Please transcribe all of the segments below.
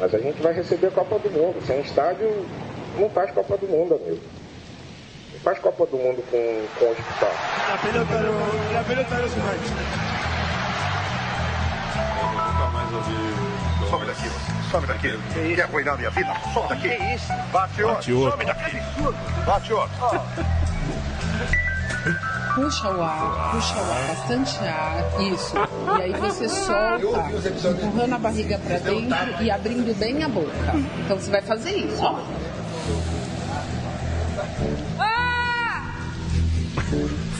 Mas a gente vai receber a Copa do Mundo. Sem estádio, não faz Copa do Mundo, amigo. Não faz Copa do Mundo com, com o hospital. La pelota no, la pelota no se mancha. Eu nunca mais ouvi. Some daqui, você. Some daqui. Quer arruinar minha vida? Some daqui. Que isso? Bate outro. Bate outro. Some daqui. Bate outro. Puxa o ar, puxa o ar, bastante ar, isso. E aí você solta, empurrando a barriga pra dentro e abrindo bem a boca. Então você vai fazer isso, ó.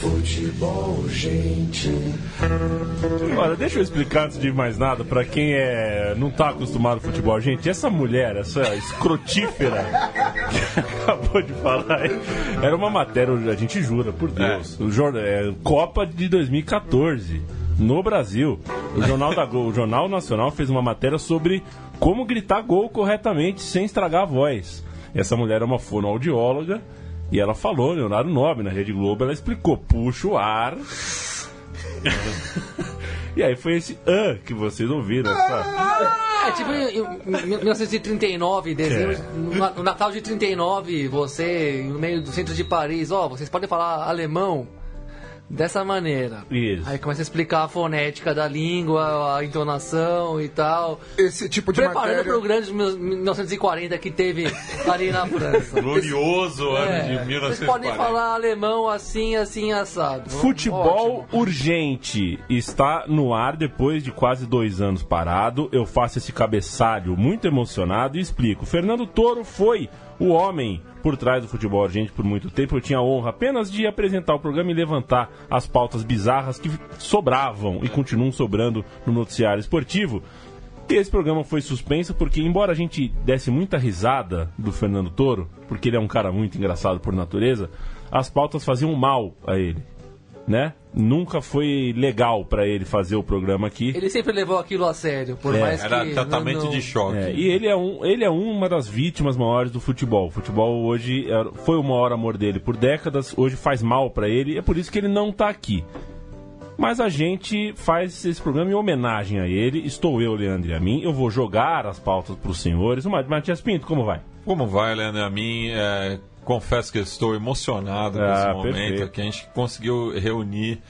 Futebol, gente. Olha, deixa eu explicar antes de mais nada pra quem é não tá acostumado ao futebol. Gente, essa mulher, essa escrotífera que acabou de falar, aí, era uma matéria, a gente jura, por Deus. O jornal, é, Copa de 2014 no Brasil. O jornal da Globo, o Jornal Nacional fez uma matéria sobre como gritar gol corretamente sem estragar a voz. Essa mulher é uma fonoaudióloga e ela falou, Leonardo Nobre, na Rede Globo, ela explicou, puxa o ar. e aí foi esse ah que vocês ouviram, sabe? É tipo em, em 1939, dezembro, É. no, no Natal de 39, você, no meio do centro de Paris, ó, vocês podem falar alemão dessa maneira. Isso. Aí começa a explicar a fonética da língua, a entonação e tal. Esse tipo de Preparando matéria... para o grande 1940 que teve ali na França. Glorioso ano É, de vocês 1940. podem falar alemão assim, assim, assado. Futebol Ótimo. urgente está no ar depois de quase dois anos parado. Eu faço esse cabeçalho muito emocionado e explico. Fernando Toro foi o homem por trás do futebol urgente por muito tempo. Eu tinha a honra apenas de apresentar o programa e levantar as pautas bizarras que sobravam e continuam sobrando no noticiário esportivo. E esse programa foi suspenso porque, embora a gente desse muita risada do Fernando Toro, porque ele é um cara muito engraçado por natureza, as pautas faziam mal a ele, né? Nunca foi legal pra ele fazer o programa aqui. Ele sempre levou aquilo a sério, por É. mais Era que... tratamento não- de choque. É, e ele é, um, ele é uma das vítimas maiores do futebol. O futebol hoje é- foi o maior amor dele por décadas, hoje faz mal pra ele, é por isso que ele não tá aqui. Mas a gente faz esse programa em homenagem a ele. Estou eu, Leandro e a mim. Eu vou jogar as pautas pros senhores. O Matias Pinto, como vai? Como vai, Leandro? A mim, é, confesso que estou emocionado com Ah, esse momento, perfeito. que a gente conseguiu reunir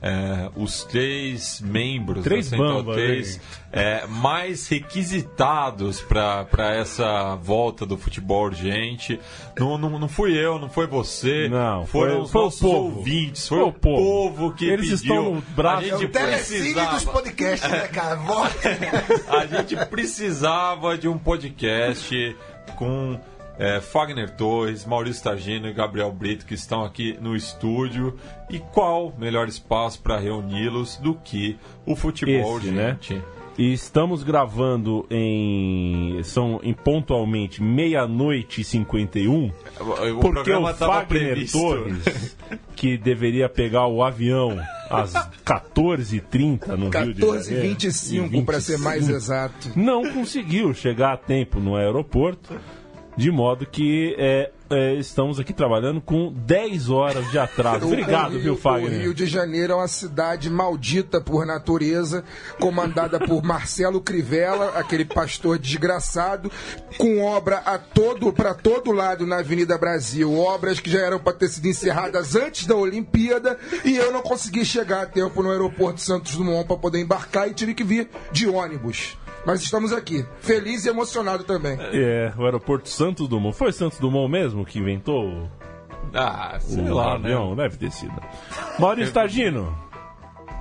é, os três membros Três da Central bambas, 3 é, mais requisitados para essa volta do futebol urgente. Não, não, não fui eu, não foi você, Não, foram foi- os foi o nossos povo. ouvintes, foi, Foi o o povo. povo que Eles pediu. estão no braço- a É gente o Telecine precisava. dos podcasts, né, cara? Volte. A gente precisava de um podcast com é, Fagner Torres, Maurício Targino e Gabriel Brito, que estão aqui no estúdio. E qual melhor espaço para reuni-los do que o futebol Esse, né? urgente? E estamos gravando em. São em pontualmente meia-noite e 51. O Porque o Fagner previsto. Torres, que deveria pegar o avião às 14h30 no Rio de Janeiro. 14h25, para ser mais 25, exato. Não conseguiu chegar a tempo no aeroporto, de modo que é, é, estamos aqui trabalhando com 10 horas de atraso. Obrigado, O Rio- viu, O Fagner? Rio de Janeiro é uma cidade maldita por natureza, comandada por Marcelo Crivella, aquele pastor desgraçado, com obra a todo para todo lado na Avenida Brasil, obras que já eram para ter sido encerradas antes da Olimpíada, e eu não consegui chegar a tempo no aeroporto de Santos Dumont para poder embarcar e tive que vir de ônibus. Mas estamos aqui, feliz e emocionado também. É, o aeroporto Santos Dumont. Foi Santos Dumont mesmo que inventou o Ah, sei o lá, né? avião? Deve ter sido. Maurício Tagino.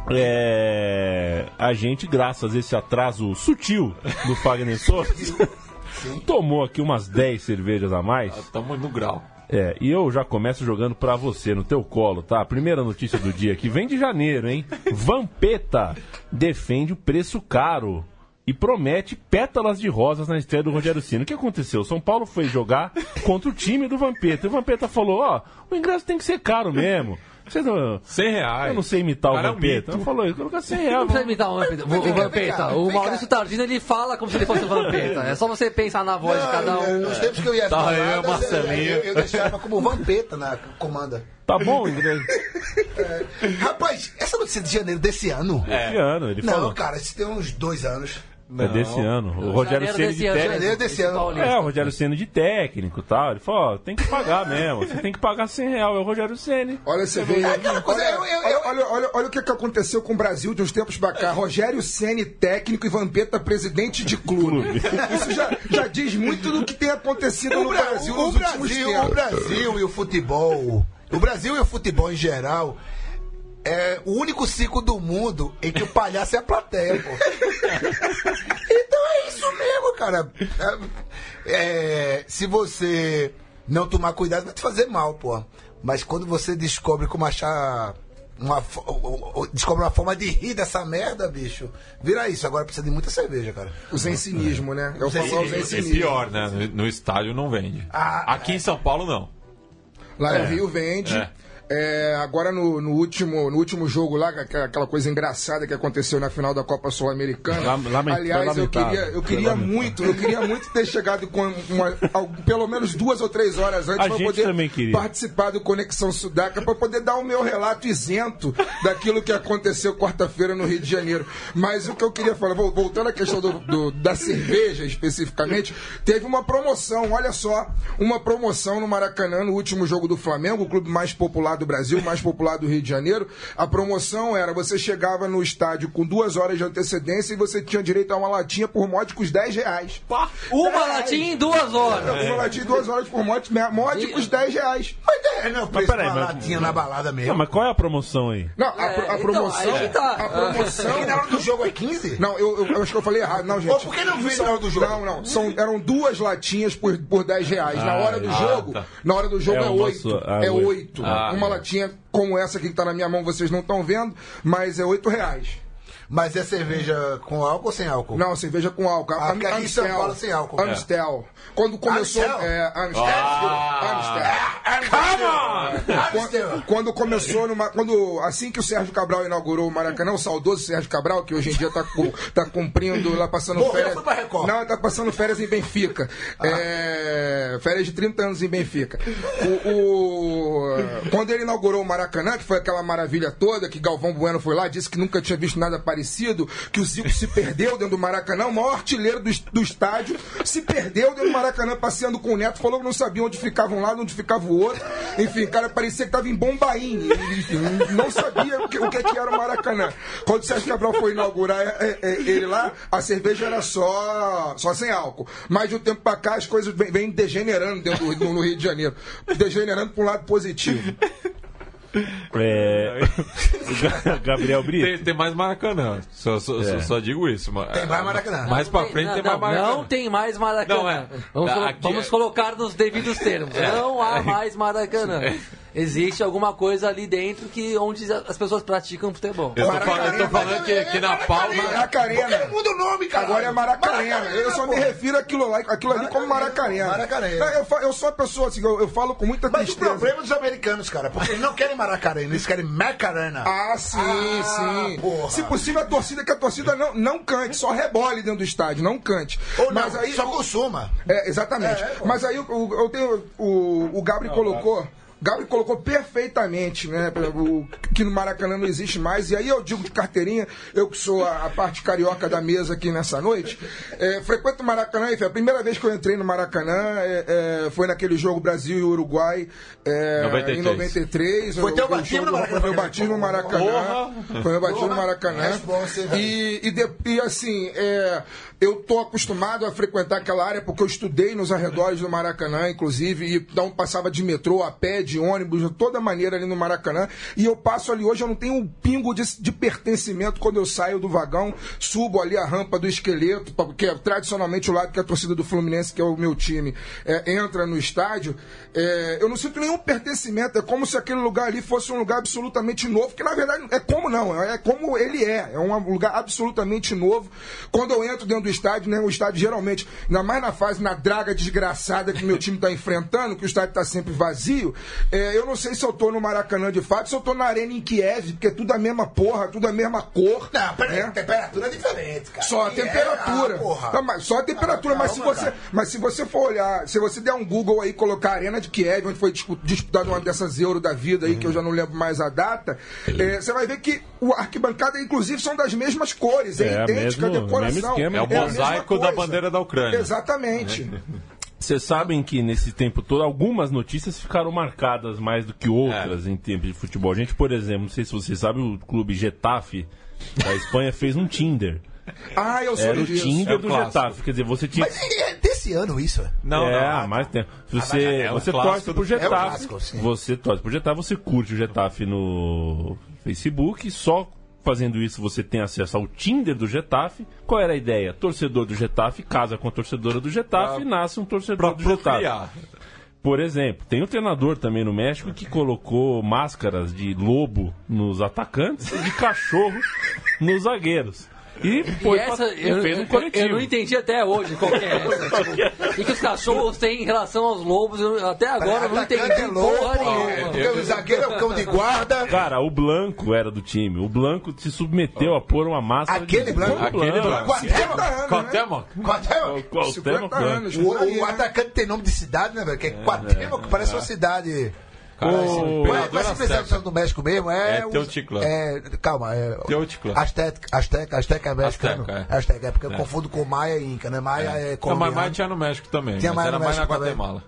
É, a gente, graças a esse atraso sutil do Fagner Torres, tomou aqui umas 10 cervejas a mais. Estamos no grau. É, e eu já começo jogando pra você, no teu colo, tá? A primeira notícia do dia que vem de janeiro, hein? Vampeta defende o preço caro e promete pétalas de rosas na estreia do Rogério Ceni. O que aconteceu? São Paulo foi jogar contra o time do Vampeta. E o Vampeta falou, ó, o ingresso tem que ser caro mesmo. Vocês não... 100 reais. Eu não sei imitar o Cara, é um Vampeta. falou, colocar 100 Não reais. precisa imitar o Vampeta. O, o Vampeta. O Maurício Tardino, ele fala como se ele fosse o Vampeta. É só você pensar na voz de cada um. Nos tempos que eu ia Tá falar, aí, eu, eu, Marcelinho. eu, eu deixava como vampeta na comanda. Tá bom o ingresso? Rapaz, essa notícia de janeiro desse ano? Esse ano, ele Não, falou. cara, isso tem uns dois anos. É desse ano. O Rogério Ceni de ano, técnico. Ano. É, o Rogério Ceni de técnico e tal. Ele falou, ó, tem que pagar mesmo. Você tem que pagar 100 reais. É o Rogério Ceni. Olha, você vê. aquela coisa, olha, eu- eu- olha, olha, olha, o que, que aconteceu com o Brasil de uns tempos pra cá. Rogério Ceni, técnico, e Vampeta, presidente de clube. Isso já, já diz muito do que tem acontecido no Bra- Brasil o nos últimos Brasil, o. Brasil e o futebol, o Brasil e o futebol em geral é o único ciclo do mundo em que o palhaço é a plateia, pô. então é isso mesmo, cara. É, é, se você não tomar cuidado, vai te fazer mal, pô. Mas quando você descobre como achar uma, descobre uma forma de rir dessa merda, bicho, vira isso. Agora precisa de muita cerveja, cara. O zensinismo, né? É o famoso É zensinismo. pior, né? No, estádio não vende. Ah, Aqui em São Paulo, não. Lá no Rio vende. É. É, agora no, no último, no último jogo lá, aquela aquela coisa engraçada que aconteceu na final da Copa Sul-Americana. Aliás, eu queria, eu queria muito, eu queria muito ter chegado com uma, pelo menos duas ou três horas antes para poder participar do Conexão Sudaca, para poder dar o meu relato isento daquilo que aconteceu quarta-feira no Rio de Janeiro. Mas o que eu queria falar, vol- voltando à questão do- do- da cerveja especificamente, teve uma promoção, olha só, uma promoção no Maracanã no último jogo do Flamengo, o clube mais popular do Brasil, mais popular do Rio de Janeiro. A promoção era: você chegava no estádio com duas horas de antecedência e você tinha direito a uma latinha por módicos 10 reais. Uma Dez latinha em duas horas. Uma latinha de duas horas por módicos, módicos 10 reais. Mas é, não, preço peraí, uma mas- latinha na balada mesmo. Não, mas qual é a promoção aí? Não, a, É, a então, promoção. que tá. A promoção. Na hora do jogo é 15? Não, eu, eu- eu acho que eu falei errado. Não, gente. Ô, por que não vende na hora do jogo? Não, não. São, eram duas latinhas por, por 10 reais. na Ah, hora do ah, jogo, tá. na hora do jogo É é uma 8. só- ah, é oito. 8. Ah, uma é. latinha como essa aqui que tá na minha mão, vocês não estão vendo, mas é 8 reais. Mas é cerveja com álcool ou sem álcool? Não, cerveja com álcool. Ah, porque aqui em São Paulo sem álcool. Amstel. Quando começou. Amstel? É, Amstel. Amstel. Quando, quando começou numa. Quando, assim que o Sérgio Cabral inaugurou o Maracanã, o saudoso Sérgio Cabral, que hoje em dia tá, cu- tá cumprindo lá passando Morreu, férias. foi pra Record. Não, tá passando férias em Benfica. É, férias de 30 anos em Benfica. O, o- quando ele inaugurou o Maracanã, que foi aquela maravilha toda, que Galvão Bueno foi lá, disse que nunca tinha visto nada parecido, que o Zico se perdeu dentro do Maracanã, o maior artilheiro do, do estádio, se perdeu dentro do Maracanã passeando com o Neto, falou que não sabia onde ficava um lado, onde ficava o outro. Enfim, o cara parecia que estava em Bombaim. Enfim, não sabia o que, o que que era o Maracanã. Quando o Sérgio Cabral foi inaugurar é, é, ele lá, a cerveja era só, só sem álcool. Mas de um tempo pra cá as coisas vêm degenerando dentro do, no Rio de Janeiro. Degenerando para um lado positivo. É... Gabriel Brito. Tem, tem mais Maracanã. Só, só, só- só digo isso. mas- Tem mais Maracanã. Mais pra Não frente tem, não, mais Maracanã. Não tem mais Maracanã. Não, é. Vamos, vamos é- colocar nos devidos termos. Não há mais Maracanã. Existe alguma coisa ali dentro que onde as pessoas praticam futebol. Eu tô falando, eu tô falando que, que na Palma. Não muda o nome, cara? Agora é Maracanã. Eu só me refiro àquilo, lá, àquilo ali como. Maracanã. Não, Eu, eu sou uma pessoa assim, eu, eu falo com muita Mas o tristeza. problema dos americanos, cara, porque eles não querem Maracanã, eles querem Macarena. Ah, sim, Ah, sim. porra. Se possível, a torcida que a torcida não, não cante, só rebole dentro do estádio, não cante. Ou Mas não, aí. só consuma. É, exatamente. É, é, pô. Mas aí o, eu tenho. O, o Gabri colocou. Gabri colocou perfeitamente, né? O, que no Maracanã não existe mais. E aí eu digo de carteirinha, eu que sou a, a parte carioca da mesa aqui nessa noite, é, frequento o Maracanã, enfim, a primeira vez que eu entrei no Maracanã é, é, foi naquele jogo Brasil e Uruguai é, 93. em 93. Foi Eu- teu eu- batismo no Maracanã? Foi meu batismo no Maracanã. Foi meu batismo no Maracanã. hein, E, e, de- e, assim, é, eu tô acostumado a frequentar aquela área porque eu estudei nos arredores do Maracanã, inclusive, e então passava de metrô, a pé, de ônibus, de toda maneira ali no Maracanã. E eu passo ali hoje, eu não tenho um pingo de, de pertencimento quando eu saio do vagão, subo ali a rampa do esqueleto, porque é tradicionalmente o lado que a torcida do Fluminense, que é o meu time, é, entra no estádio. É, eu não sinto nenhum pertencimento, é como se aquele lugar ali fosse um lugar absolutamente novo, que na verdade é como não, é como ele é, é um lugar absolutamente novo. Quando eu entro dentro do estádio, né, o estádio geralmente, ainda mais na fase, na draga desgraçada que meu time está enfrentando, que o estádio está sempre vazio, É, eu não sei se eu tô no Maracanã de fato, se eu tô na arena em Kiev, porque é tudo a mesma porra, tudo a mesma cor. Não, peraí, né? temperatura é diferente, cara. Só a E temperatura. É, ah, porra. Não, mas só a temperatura, Ah, mas, se você, cara. mas se você for olhar, se você der um Google aí, colocar a Arena de Kiev, onde foi dispu- disputada uma dessas Euro da vida aí, que eu já não lembro mais a data, é, você vai ver que o arquibancada, inclusive, são das mesmas cores, é, É, idêntica a mesmo- decoração. mesmo esquema. É o mosaico da bandeira da Ucrânia. Exatamente. Vocês sabem que nesse tempo todo algumas notícias ficaram marcadas mais do que outras É. em tempo de futebol. A gente, por exemplo, não sei se vocês sabem, o clube Getafe da Espanha fez um Tinder. Ah, eu Era soube o disso. Tinder É o do clássico. Getafe. Quer dizer, você tinha. Mas é desse ano isso, é? Não, é, não. há mais tempo. Você, é um você torce pro é Getafe. clássico, você torce pro Getafe, você curte o Getafe no Facebook. Só fazendo isso você tem acesso ao Tinder do Getafe. Qual era a ideia? Torcedor do Getafe casa com a torcedora do Getafe Pra- e nasce um torcedor do Getafe. procriar. Por exemplo, tem um treinador também no México que colocou máscaras de lobo nos atacantes e de cachorro nos zagueiros. E foi e essa, pra- eu, fez um eu- coletivo. eu não entendi até hoje qual que é essa. tipo, e que os cachorros têm em relação aos lobos, eu- até agora eu não entendi é louco, porra nenhuma. é, o zagueiro é o cão de guarda. Cara, o Blanco era do time. O Blanco se submeteu a pôr uma máscara Aquele de Blanco? Aquele Blanco. Quatema. anos, Quatema? Quatema. Qual 50 tema, Blanco? anos. O, atacante tem nome de cidade, né, velho? Que é Quatema, que parece uma cidade. Cara, imperador Mas se precisar do México mesmo, é. É o- Teotihuacan. É, calma, é. Teotihuacan. Azteca, Azteca, Azteca é mexicano. Azteca, é. Azteca, é porque eu confundo com Maia e Inca, né? Maia é, Não, colombiano. mas Maia tinha no México também. Tinha mas Maia era no mais na México também. Guatemala.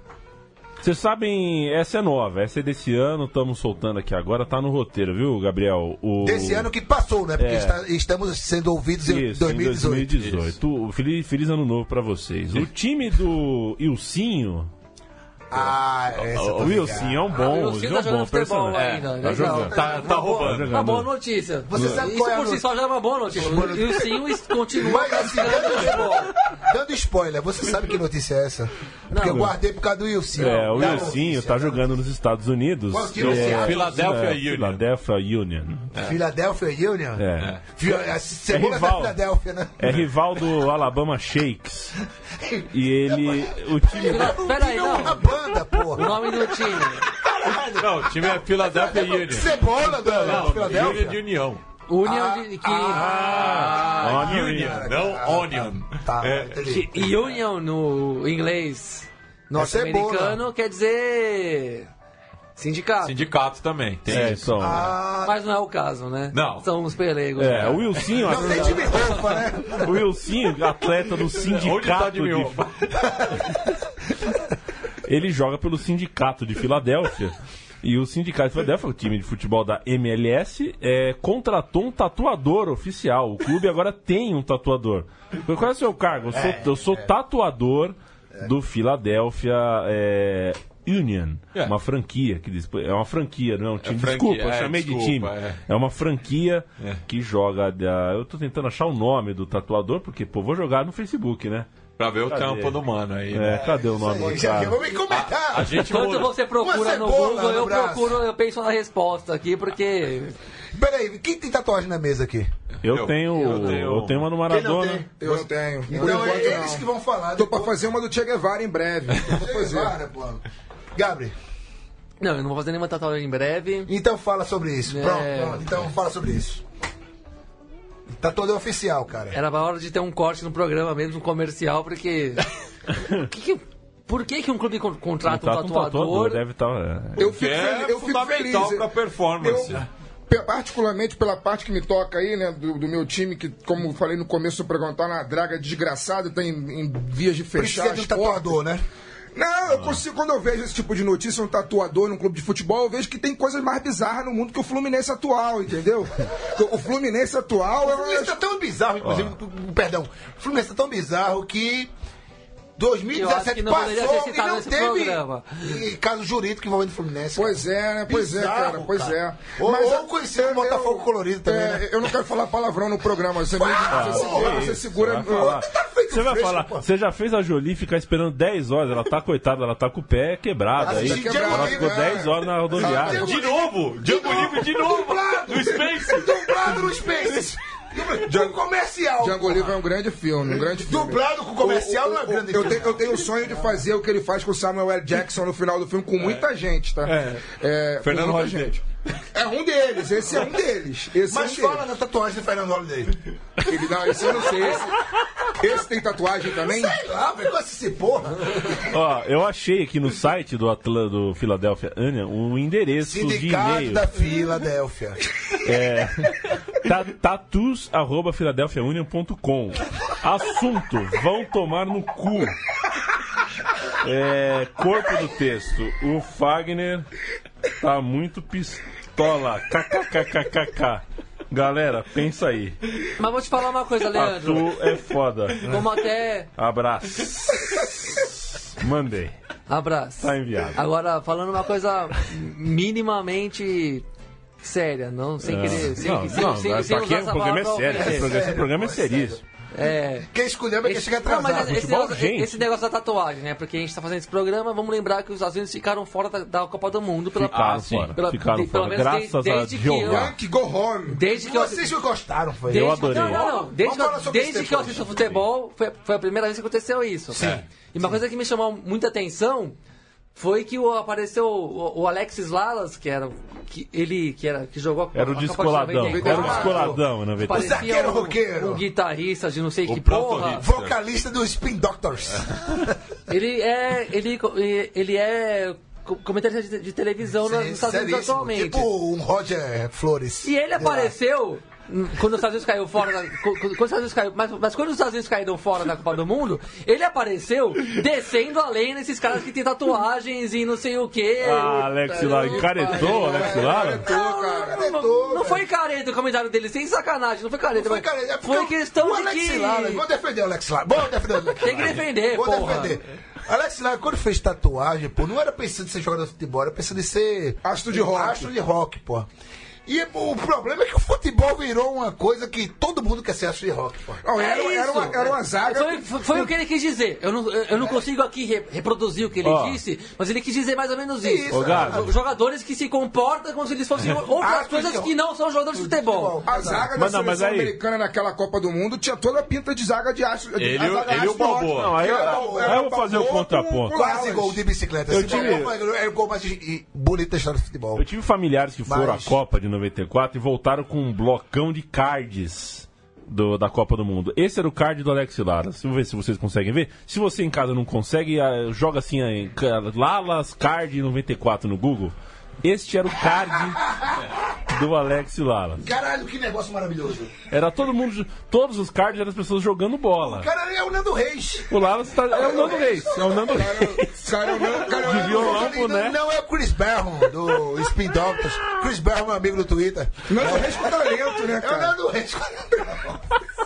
Vocês sabem, essa é nova, essa é desse ano, estamos soltando aqui agora, tá no roteiro, viu, Gabriel? O... Desse ano que passou, né? Porque É. está- estamos sendo ouvidos em Isso, 2018. em 2018. O Feliz, feliz ano novo pra vocês. O time do Ilcinho. Ah, essa O Wilson é um Ah, bom, o é Ciro um tá jogando bom futebol personagem. ainda. tá jogando. Tá, tá Uma boa- roubando. Uma boa notícia. Você sabe Isso qual é por si só já é uma boa notícia. E o Sim continua Mas assim, praticando futebol. dando spoiler, você sabe que notícia é essa? Porque eu guardei por causa do Wilson. É, o notícia, tá né? jogando nos Estados Unidos. Qual time É, é? Philadelphia é, Union. Philadelphia Union. Philadelphia Union? É. É da rival. Né? É rival do Alabama Shakes. E ele. O time. Pera aí, É não. banda, O porra. nome do time. Não, o time é Philadelphia Union. Cebola da Não, Philadelphia. Union de União. Union de, que, Ah, Onion. Union, não Onion. Tá, É, que Union no inglês norte-americano quer dizer sindicato. Sindicato também. Tem É, isso. então. Mas não é o caso, né? Não. São os pelegos. É, o Wilsinho. Não tem time roupa, né? O Wilsinho, atleta do Onde tá sindicato de? Ele joga pelo sindicato de Filadélfia. E o sindicato de Filadélfia, o time de futebol da MLS, é, contratou um tatuador oficial. O clube agora tem um tatuador. Qual é o seu cargo? Eu sou, eu sou tatuador do Philadelphia é, Union. É. Uma franquia. que diz- É uma franquia, não é um time. franquia, desculpa, eu é, chamei de desculpa, time. é. É uma franquia É. que joga. Da... Eu tô tentando achar o nome do tatuador, porque, pô, vou jogar no Facebook, né? Pra ver o Cadê? trampo do mano aí. É, né? cadê o nome do cara? vamos me comentar. A gente Enquanto muda. você procura no Google, no eu braço. procuro, eu penso na resposta aqui, porque. Peraí, quem tem tatuagem na mesa aqui? Eu, Eu- tenho, eu eu tenho- tenho uma no Maradona. tem? Eu tenho. Então é eles não. que vão falar. Tô pra fazer uma do Che Guevara em breve. Fazer. Para, pô. Gabriel, Não, eu não vou fazer nenhuma tatuagem em breve. então fala sobre isso. É. Pronto, pronto. Então fala sobre isso. Tatuador oficial, cara. Era a hora de ter um corte no programa mesmo, um comercial, porque. que que- por que, que um clube con- contrata um Tá com tatuador? deve estar. Eu fico, é eu fico fundamental feliz. pra performance. Eu, particularmente pela parte que me toca aí, né, do, do meu time, que, como eu falei no começo do programa, tá na draga desgraçada, tá em, em vias de fechar Precisa de um portas. tatuador, né? Não, eu consigo, quando eu vejo esse tipo de notícia, um tatuador num clube de futebol, eu vejo que tem coisas mais bizarras no mundo que o Fluminense atual, entendeu? o Fluminense atual O é Fluminense tá tão bizarro, inclusive, perdão. O Fluminense tá tão bizarro que 2017 que não poderia passou e não teve programa. e caso jurídico envolvendo o Fluminense. Pois é, né? Pois é, Bizarro, cara, pois cara. é. Ou- Mas ou como eu- Botafogo Colorido também, é, né? Eu não quero falar palavrão no programa, você, me, você segura, você segura Vai falar. feito Você vai falar, pô. você já fez a Jolie ficar esperando 10 horas, ela tá coitada, ela tá com o pé quebrado aí. Assisti quebrado, Ela ficou é. 10 horas na rodoviária. De novo! Django Livre de novo! No Space! Dublado no Space! Django comercial. Django. Livre é um grande filme, um grande filme. Dublado com comercial O- o- não é grande eu filme. tenho, eu tenho o sonho de fazer o que ele faz com o Samuel L. Jackson no final do filme, com muita gente, tá? É, com Fernando gente. É um deles, esse é um deles. Esse Mas é um fala na tatuagem do Fernando Holiday. deles. Ele, não, esse eu não sei. Esse, esse tem tatuagem também? Sei lá, velho, com esse porra. Ó, eu achei aqui no site do Atla, do Philadelphia Onion um endereço de Sindicato e-mail. da Filadélfia. É, ta- tatus.philadelphiaunion.com Assunto, vão tomar no cu. É, corpo do texto, o Fagner tá muito pistola. KKKKK. Galera, pensa aí. Mas vou te falar uma coisa, Leandro. Tatu é foda. Vamos até. Abraço. Mandei. Abraço. Tá enviado. Agora, falando uma coisa minimamente séria, não sem querer. Sem, não, sem, não, sem, mas sem aqui o programa é sério. Esse programa é seríssimo. É. Quem escolheu é quem chega Não, mas atrasado. esse, futebol, negócio, gente. esse negócio da tatuagem, né? Porque a gente tá fazendo esse programa, vamos lembrar que os Estados Unidos ficaram fora da, da Copa do Mundo pela Ficaram sim. fora. pela- Ficaram de- pelo fora. menos Graças desde- a desde que eu- go home. Desde que eu, Vocês não gostaram, foi? Desde, Eu adorei. Não, não, não. Desde, que, eu- desde que eu assisto futebol, foi, foi a primeira vez que aconteceu isso. Sim. E uma coisa que me chamou muita atenção foi que o, apareceu o, o Alexis Lalas, que era que ele que era que jogou a Era o a Copa de descoladão. 94. Era o descoladão, na verdade. Parecia zagueiro um, roqueiro. um guitarrista de não sei que proto porra. hipster. Vocalista do Spin Doctors. Ele é ele ele é co- comentarista de, de televisão na- nos Estados Unidos atualmente. Tipo um Roger Flores. E ele apareceu quando os Estados Unidos caiu fora da, quando os Estados Unidos caiu, mas, mas quando os Estados Unidos caíram fora da Copa do Mundo, ele apareceu descendo além desses caras que tem tatuagens e não sei o que. Ah, Alex Lara. Encaretou, Alex Lara? Cara. Não, não foi careta o comentário dele, sem sacanagem, não foi careta. Foi, mas cara, é foi questão o de Alex que... Lara, vou defender o Alex Lara. Vou defender o Alex Tem que Lara. defender, Vou porra. defender. Alex Lara, quando fez tatuagem, pô, não era pensando em ser jogador de futebol, era pensando em ser. Astro de rock. Astro de rock, pô. E o problema é que o futebol virou uma coisa que todo mundo quer ser de rock. Não, era, É era, uma, isso. era uma zaga. Foi, foi- foi o que ele quis dizer. Eu não, eu não consigo aqui re- reproduzir o que ele Ó. disse, mas ele quis dizer mais ou menos isso. Isso, Gato. Jo- Jogadores que se comportam como se eles fossem outras Astros coisas de- que não são jogadores de futebol. A zaga da Mas não, mas seleção aí- americana naquela Copa do Mundo tinha toda a pinta de zaga de astro. Ele- zaga ele e o. Balboa. Não, aí, Era aí Balboa, era eu vou fazer o contraponto. Quase gol de bicicleta. Eu tive- é o gol mais bonito da história do futebol. Eu tive familiares que foram Mas- à Copa de 94 e voltaram com um blocão de cards do- da Copa do Mundo. Esse era o card do Alex Lara. Vamos ver se vocês conseguem ver. Se você em casa não consegue, ah, joga assim, aí, ca- Lalas Card 94 no Google. Este era o card do Alex Lara. Caralho, que negócio maravilhoso. Era todo mundo, todos os cards eram as pessoas jogando bola. Cara, é o Nando Reis. O Lalas tá, é o Nando Reis. É o Nando Reis. Cara, não- cara, eu De não- violão, né? não é o Chris Berron do Spin Doctors. Chris Berron, meu amigo do Twitter. Não é respeito talento, né, É o cara? Nando Reis. Nossa, Nando Reis, com talento.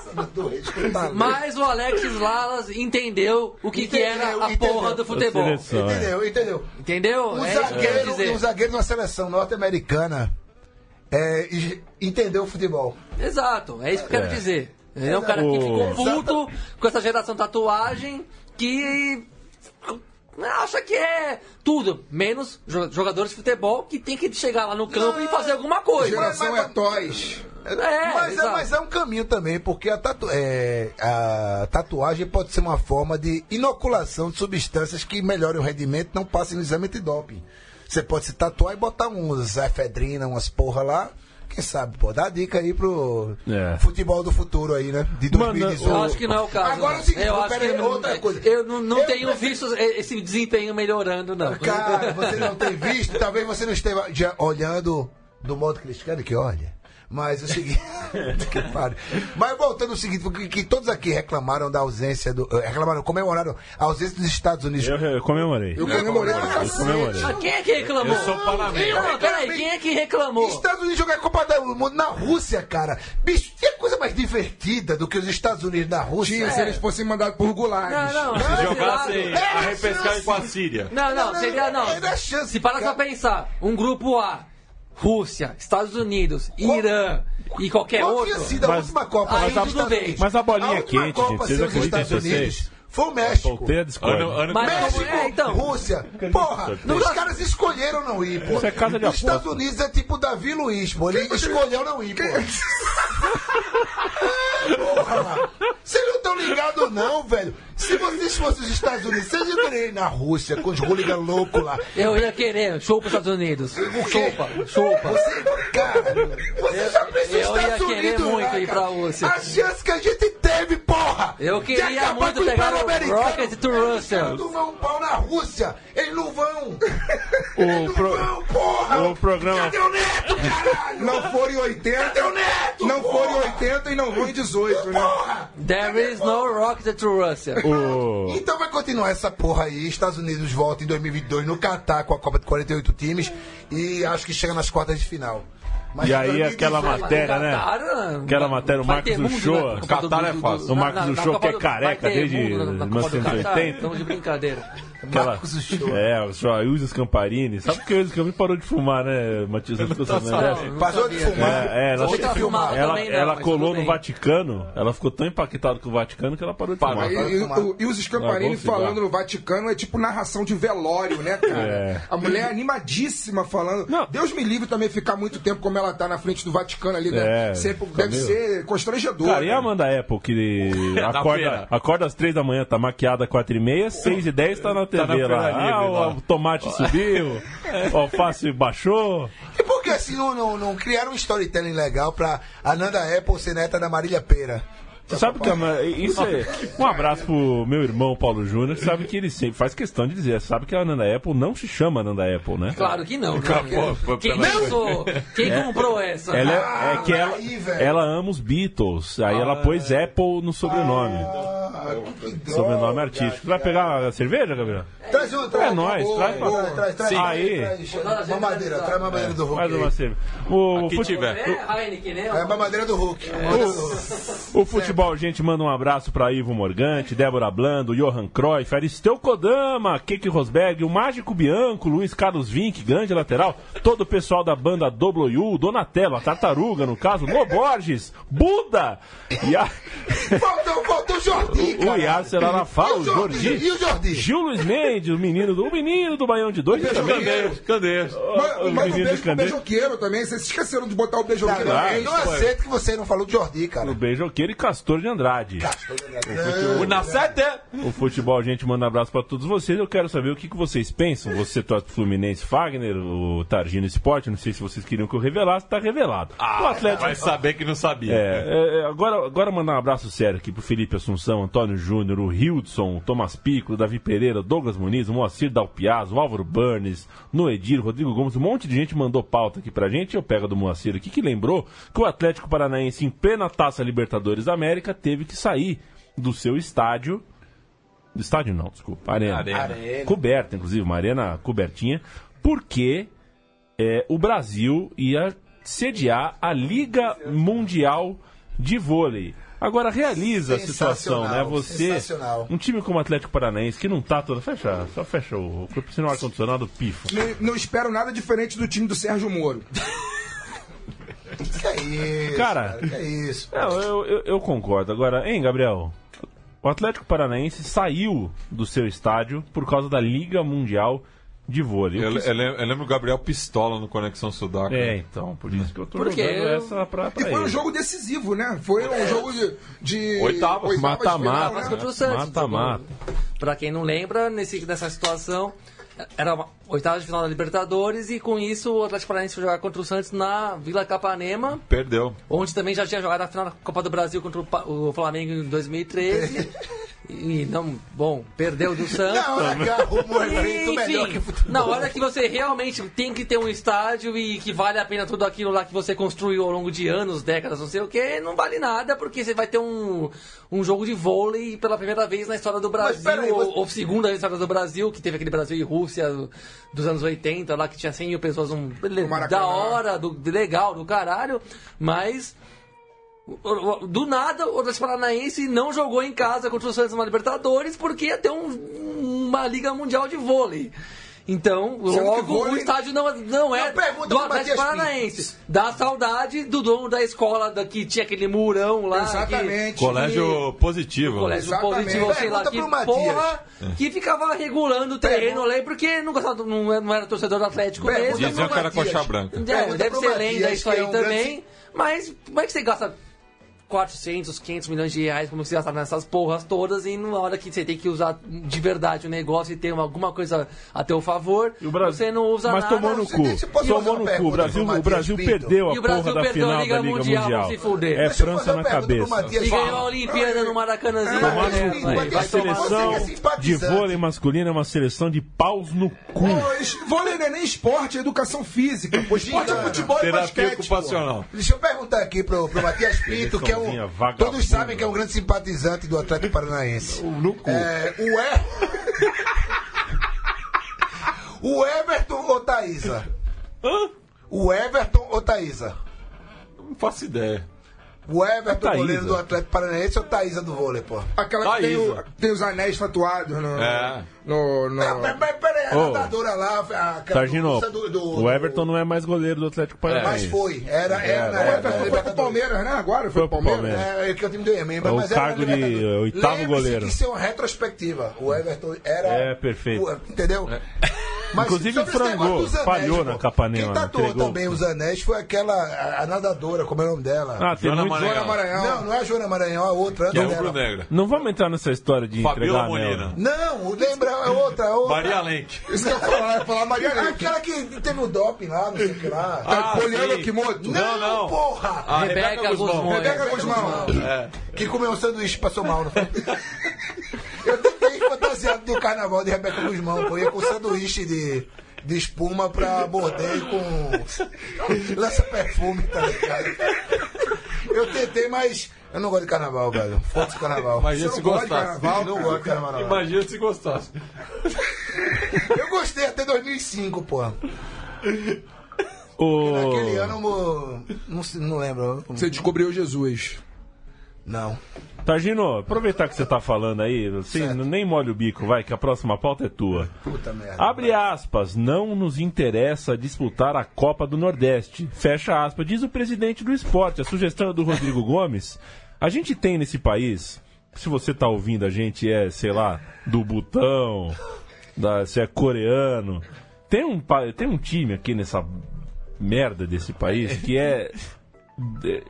Mas o Alexis Lalas entendeu o que, que era Entendeu, a entendeu. porra do futebol. É. Entendeu, entendeu? Entendeu? Um é isso que eu quero zagueiro, dizer. um zagueiro de uma seleção norte-americana é, entendeu o futebol. Exato, é isso que eu quero É. dizer. É um cara que O- ficou puto com essa geração tatuagem que acha que é tudo, menos jo- jogadores de futebol que tem que chegar lá no campo e fazer alguma coisa. Geração Mas- é toys. É, mas, é, mas é um caminho também, porque a, tatu- é, a tatuagem pode ser uma forma de inoculação de substâncias que melhorem o rendimento e não passem no exame de doping. Você pode se tatuar e botar uns efedrina, umas porra lá. Quem sabe, pô, dá dica aí pro É. futebol do futuro aí, né? De Mano, 2018. Eu acho que não é o caso. Agora o seguinte, eu peraí, não- outra coisa. Eu não, não Eu tenho prefiro- visto esse desempenho melhorando, não. Cara, você não tem visto, talvez você não esteja já olhando do modo que eles querem que olhe. Mas é o seguinte. que pariu. Mas voltando ao seguinte, porque que todos aqui reclamaram da ausência do. eh, Reclamaram, comemoraram a ausência dos Estados Unidos. Eu, eu comemorei. Eu comemorei Eu comemorei. Mas quem é que reclamou? Eu sou panamenho. Não, peraí, quem é que reclamou? Estados Unidos jogar a Copa do Mundo na Rússia, cara. Bicho, tinha coisa mais divertida do que os Estados Unidos na Rússia. Tinha, se eles fossem mandados por gulags. Não, não, Se jogassem a repescagem com a Síria. Não, não, Não, não, seria não. era chance, Se parar cara. pra pensar, um grupo A, Rússia, Estados Unidos, Irã e qualquer Qual outro. tinha sido a Mas- última Copa Aí dos tudo Estados bem. Mas a bolinha é última quente, Copa gente. Vocês acreditam em Estados vocês? Unidos Foi o México. A. Ano, ano Mas- que México, É, então. Rússia. Porra, Não os caras escolheram não ir, pô. Isso é casa de Os Estados aposta. Unidos é tipo Davi Luiz, pô. Ele escolheu não ir, pô. Porra! Vocês não estão ligados, não, velho. Se vocês fossem os Estados Unidos, vocês iam querer ir na Rússia com os hooligans loucos lá. Eu ia querer, show pros Estados Unidos. Chupa, chupa. Você, cara, você já pensou eu nos ia Estados querer Unidos, muito né, ir pra Rússia. A chance que a gente teve, porra! Eu queria muito o pegar o. Rocket to Os Russia. caras não vão pau na Rússia! Eles não vão! O, Não pro- vão, porra! o programa. Cadê o Neto, caralho? Não foram em 80, Cadê o Neto? não porra? foram em 80 e não vão em 18, né? Porra! There is no rocket to Russia. Então vai continuar essa porra aí. Estados Unidos volta em 2022 no Catar com a Copa de 48 times e acho que chega nas quartas de final. Mas E aí 2018 aquela matéria, né? Aquela matéria, o Marcos Uchoa. né? Qatar é fácil. O Marcos Uchoa que é careca desde mundo na- na Copa do 1980. Qatar, Estamos de brincadeira. Aquela, Marcos Uchoa. é, o senhor Ilse Scamparini. Sabe que o Ilse Scamparini parou de fumar, né, Matias? Você ficou sabendo dessa? Não, Passou de sabia. fumar. É, é, ela, tá ela, não, ela mas colou no. Vaticano, ela ficou tão empaquetada com o Vaticano que ela parou de Parou. fumar. E, e, o- e os Scamparini falando no Vaticano é tipo narração de velório, né, cara? É. A mulher animadíssima falando. Não. Deus me livre também ficar muito tempo como ela tá na frente do Vaticano ali, né? É, Sempre, tá deve ser constrangedor. Cara, e a né? Amanda Apple, que Na acorda, acorda às três da manhã, tá maquiada às quatro e meia, seis e dez tá na TV na feira lá. livre Ah, o, lá. o tomate subiu, o alface baixou. E por que assim não, não, não criaram um storytelling legal pra Ananda Apple ser neta da Marília Pera? Você sabe que a Ma- isso é. Um abraço pro meu irmão Paulo Júnior, que sabe que ele sempre faz questão de dizer. Sabe que a Ananda Apple não se chama Ananda Apple, né? Claro que não. né? Pô, pô, Quem? Quem comprou essa? Ela é, é Ah, que ela, aí, ela ama os Beatles. Aí ela pôs Apple no sobrenome. Ah, que droga. sobrenome artístico. Vai pegar a cerveja, Gabriel? Traz um, traz É nóis, traz pra- boa, traz, traz, Aí. traz, mamadeira, traz mamadeira do Hulk. Mais uma cerveja. O, Aqui fute- tiver. É Heineken, né? É mamadeira do Hulk. Mamadeira do Hulk. o futebol, gente, manda um abraço pra Ivo Morgante, Débora Blando, Johan Cruyff, Aristeu Kodama, Keke Rosberg, o Mágico Bianco, Luiz Carlos Vink, grande lateral, todo o pessoal da banda Dobloyu, Donatello, a Tartaruga, no caso, Lô Borges, Buda, e a... Faltou, faltou o Jordi, o. Yasser Arafat, o o Jordi? E o Jordi? Gil Luiz Mendes, o menino do, o menino do Baião de Dois. Cadê? Cadê? Mas, meninos beijo Candeias. beijoqueiro também. Vocês esqueceram de botar o beijoqueiro Não, na eu frente. não aceito que você não falou de Jordi, cara. O Beijoqueiro e Castor de Andrade. O Nacete? O futebol, gente, manda um abraço pra todos vocês. Eu quero saber o que, que vocês pensam. Você torce pro Fluminense Fagner, o Targino Esporte. Não sei se vocês queriam que eu revelasse, tá revelado. o Atlético. Vai saber que não sabia. É, é, é, agora, agora mandar um abraço sério aqui pro Felipe Assunção, Antônio Júnior, o Hildson, o Thomas Pico, o Davi Pereira, o Douglas Muniz, o Moacir Dalpiaz, o Álvaro Burnes, Noedir, o Rodrigo Gomes, um monte de gente mandou pauta aqui pra gente. Eu pego a do Moacir aqui, que lembrou que o Atlético Paranaense, em plena taça Libertadores da América, teve que sair do seu estádio. Do estádio não, desculpa, arena. Arena. Coberta, inclusive, uma arena cobertinha, porque é, o Brasil ia sediar a Liga Mundial de Vôlei. Agora realiza a situação, né? Você, sensacional. um time como o Atlético Paranaense, que não tá todo. Fecha, só fecha o. Senão o ar-condicionado pifa. Não, não espero nada diferente do time do Sérgio Moro. Que é isso, Cara. Que é isso. Não, eu, eu, eu concordo. Agora, hein, Gabriel? O Atlético Paranaense saiu do seu estádio por causa da Liga Mundial de Vôlei. Eu, Eu quis- eu lembro, eu lembro o Gabriel Pistola no Conexão Sudaca. É, então, por isso que eu tô Porque jogando eu- essa pra, pra E foi um ele. jogo decisivo, né? Foi um jogo de. de Oitavas. Mata-mata. né? contra o Santos. Mata-mata. jogou. Pra quem não lembra, nesse, nessa situação, era uma oitava de final da Libertadores e com isso o Atlético Paranaense foi jogar contra o Santos na Vila Capanema, Perdeu. onde também já tinha jogado a final da Copa do Brasil contra o, Pa- o Flamengo em 2013. e não, bom, perdeu do Santos. Na hora que arruma um evento melhor que Enfim, futebol. na hora que você realmente tem que ter um estádio e que vale a pena tudo aquilo lá que você construiu ao longo de anos, décadas, não sei o que, não vale nada, porque você vai ter um, um jogo de vôlei pela primeira vez na história do Brasil, ou, você- ou segunda vez na história do Brasil, que teve aquele Brasil e Rússia dos anos 80, lá que tinha 100 mil pessoas, um, da hora, do, legal, do caralho, mas do nada, o Atlético Paranaense não jogou em casa contra o Santos na Libertadores porque ia ter um- uma Liga Mundial de vôlei. Então, Sendo que logo, vôlei- o estádio não, não é Não, pergunta do Atlético Paranaense. Dá saudade do dono da escola da, que tinha aquele murão lá. Exatamente. Colégio positivo. Que, colégio Exatamente. positivo, sei lá, que porra, que ficava regulando o terreno lá, porque não, gostava, não, não era torcedor do Atlético Pergunta mesmo. Diziam que era coxa branca. É, deve ser lenda isso que é aí um também. grande- Mas como é que você gasta 400, 500 milhões de reais como você gastar nessas porras todas e na hora que você tem que usar de verdade o negócio e ter uma- alguma coisa a teu favor, E o Brasil- você não usa Mas nada. tomou no cu. Tomou no cu. O Brasil, o Brasil perdeu a E o Brasil porra da perdeu a final Liga da Liga Mundial, Mundial. se fuder. É Deixa França na cabeça. Matias E ganhou a. Olimpíada no Maracanãzinho. Né? no Matias vai A seleção é de vôlei masculino é uma seleção de paus no cu. Vôlei não é nem esporte, é educação física. Pô, esporte é futebol e basquete. ocupacional. Deixa eu perguntar aqui pro, pro Matias Pinto, que é Seleçãozinha vagabunda. Todos sabem que é um grande simpatizante do Atlético Paranaense. No cu. É, o, e... o Everton ou Thaísa? Hã? O Everton ou Thaísa? Não faço ideia. O Everton, Thaísa. goleiro do Atlético Paranaense ou Thaísa do vôlei, pô? Aquela que tem, Thaísa. o- tem os anéis tatuados no. É. no, no- Não, mas, mas peraí, a nadadora lá, a, a Targino, moça do, do- o Everton não é mais goleiro do Atlético Mas Paranaense. foi, era, era, O época Everton da foi pro. Palmeiras, né? Agora foi Foi pro Palmeiras. Palmeiras. É, que eu time do É o mas era cargo de oitavo goleiro. isso é uma retrospectiva. O Everton era. É, perfeito. o- entendeu? Mas Inclusive frangou, falhou pô, na Capanema, Quem tatuou entregou. também os anéis foi aquela. A, a nadadora, como é o nome dela? Ah, tem Joana muito... Maranhão. Maranhão. não, não é a Joana Maranhão, a outra. Que é antes rubro dela. negra. Não vamos entrar nessa história de Fabiola entregar. Molina. Não, lembra a outra, a outra. Maria Lenk. Isso que eu ia falar, eu ia falar Maria Leite. Aquela que teve o doping lá, não sei o que lá. Ah, Poliana sim. Kimoto. Não, não. porra! A Rebeca Guzmão. Guzmão. Rebeca Guzmão. É. Que comeu um sanduíche e passou mal, não foi? Eu tentei fantasiado do carnaval de Rebeca Guzmão, pô. Ia com sanduíche de, de espuma pra morder com lança-perfume, tá ligado? Eu tentei, mas eu não gosto de carnaval, velho. Foda-se carnaval. Imagina se gostasse. carnaval? não gosto de carnaval. Imagina se gostasse. Eu gostei até 2005, pô. O... Naquele ano, mo- não, não lembro. Você descobriu Jesus. Não. Targino, aproveitar que você tá falando aí, Certo. nem molha o bico, vai, que a próxima pauta é tua. Puta merda. Abre aspas, não nos interessa disputar a Copa do Nordeste. Fecha aspas, diz o presidente do esporte. A sugestão é do Rodrigo Gomes. A gente tem nesse país, se você tá ouvindo a gente, é, sei lá, do Butão, da, se é coreano. Tem um, tem um time aqui nessa merda desse país que é.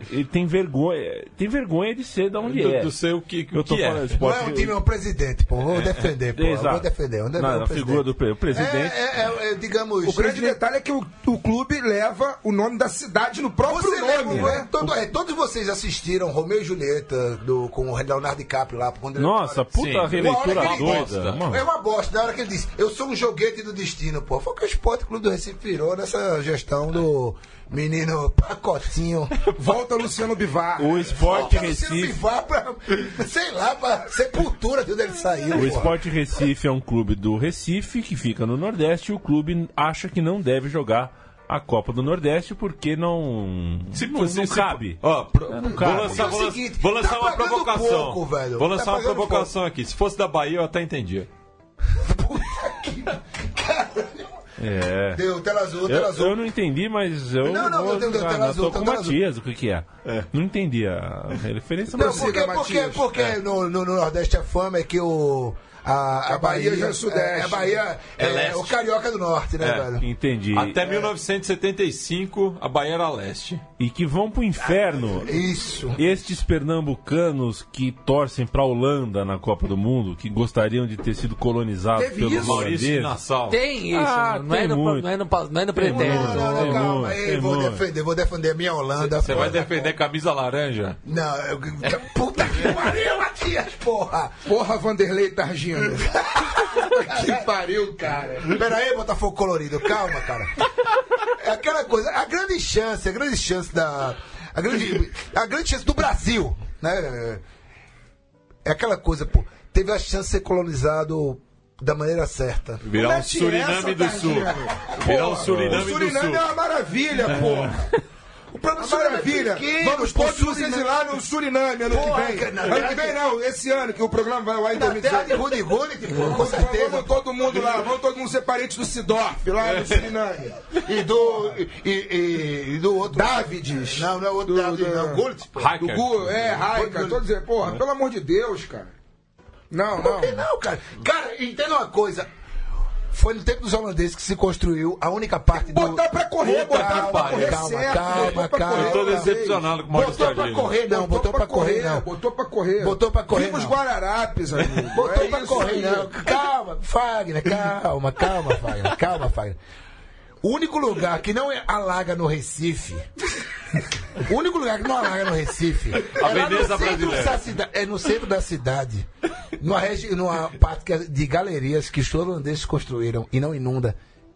Ele tem vergonha. Tem vergonha de ser da onde Do, é. do seu que, Eu tô que falando é. Não esporte. é um time, é um presidente, pô. Vou defender, pô. Exato. Vou defender. Vou defender Não, o a figura do pre- o presidente. É, é, é, digamos. O grande detalhe é que o, o clube leva o nome da cidade no próprio Você nome, lembra, né? todo- é, todos vocês assistiram Romeu e Julieta do, com o Leonardo DiCaprio lá. Quando ele Nossa, puta Sim. releitura que doida. É uma bosta. Na hora que ele disse, eu sou um joguete do destino, pô. Foi o que o Esporte Clube do Recife virou nessa gestão do menino Pacotinho. Volta Luciano Bivar. O Esporte Volta Luciano Recife. Bivar pra, sei lá, pra sepultura de onde ele saiu. O pô. Esporte Recife é um clube do Recife que fica no Nordeste e o clube acha que não deve jogar a Copa do Nordeste porque não. Se não, fosse- não se- cabe. Ó, pro- não vou cabe. lançar, É vou seguinte, vou lançar tá uma provocação. pouco, velho. Vou Tá lançar uma pagando provocação aqui. Se fosse da Bahia, eu até entendia. É. Deu tela azul, tela Eu, azul. eu não entendi, mas eu. Não, não, vou, deu- deu tela eu azul, tô com o. Matias, o que, que é? Não entendi a referência, Não, mas. porque, Prossiga, porque, Matias. porque no, no- no Nordeste a fama é que o. A, A Bahia já é Sudeste. É, a Bahia É é, leste. o Carioca do Norte, né, É. velho? Entendi. Até 1975, a Bahia era leste. E que vão pro inferno Isso. estes pernambucanos que torcem pra Holanda na Copa do Mundo, que gostariam de ter sido colonizados Teve pelos isso? Maurício. Nassau. Tem isso, Ah, não, é no, muito. não é no não é no pretérito. Não, não, não, calma muito, aí, tem vou muito. defender, vou defender a minha Holanda. Você vai defender camisa laranja? Não, eu, puta que pariu, Matias, porra! Porra, Vanderlei Targino. que pariu, cara. Pera aí, Botafogo colorido, calma, cara. É aquela coisa, a grande chance, a grande chance da. A grande, a grande chance do Brasil, né? É aquela coisa, pô. Teve a chance de ser colonizado da maneira certa. Virar um Mete Suriname essa, do Sul. Virar um Suriname o do Suriname Sul. é uma maravilha, pô. O próprio Uma maravilha. pequeno, Vamos todos vocês ir lá no Suriname ano Porra, que vem. cara, Ano que vem não, esse ano que o programa vai ar em Na terra de 2018. Rudy Gullit, pô, com Vamos, certeza. vamos todo mundo lá, vamos todo mundo ser parente do Sidorf, lá no Suriname. E do. E, e- e do outro. Davids. Não, não é outro Do- David, do- não. Gullit, pô. Do Hiker. Gu, é, Raika, tô dizendo, porra, pelo amor de Deus, cara. Não, Por não. que não, cara? Cara, entenda uma coisa. Foi no tempo dos holandeses que se construiu a única parte do. Botar pra correr, botar pra correr calma, certo. calma, calma. correr, Eu tô decepcionado com o Maurício Botou pra correr, não, botou pra correr, não. Botou pra correr. Botou pra correr, Vimos. Guararapes, amigo. Botou É pra correr, aí. não. Calma, Fagner, calma, calma, Fagner, calma, Fagner. O único lugar que não é- alaga no Recife. O único lugar que não alaga no Recife é, Veneza centro brasileira. cida- é no centro da cidade. Numa, regi- numa parte que é de galerias que os holandeses construíram e não inunda.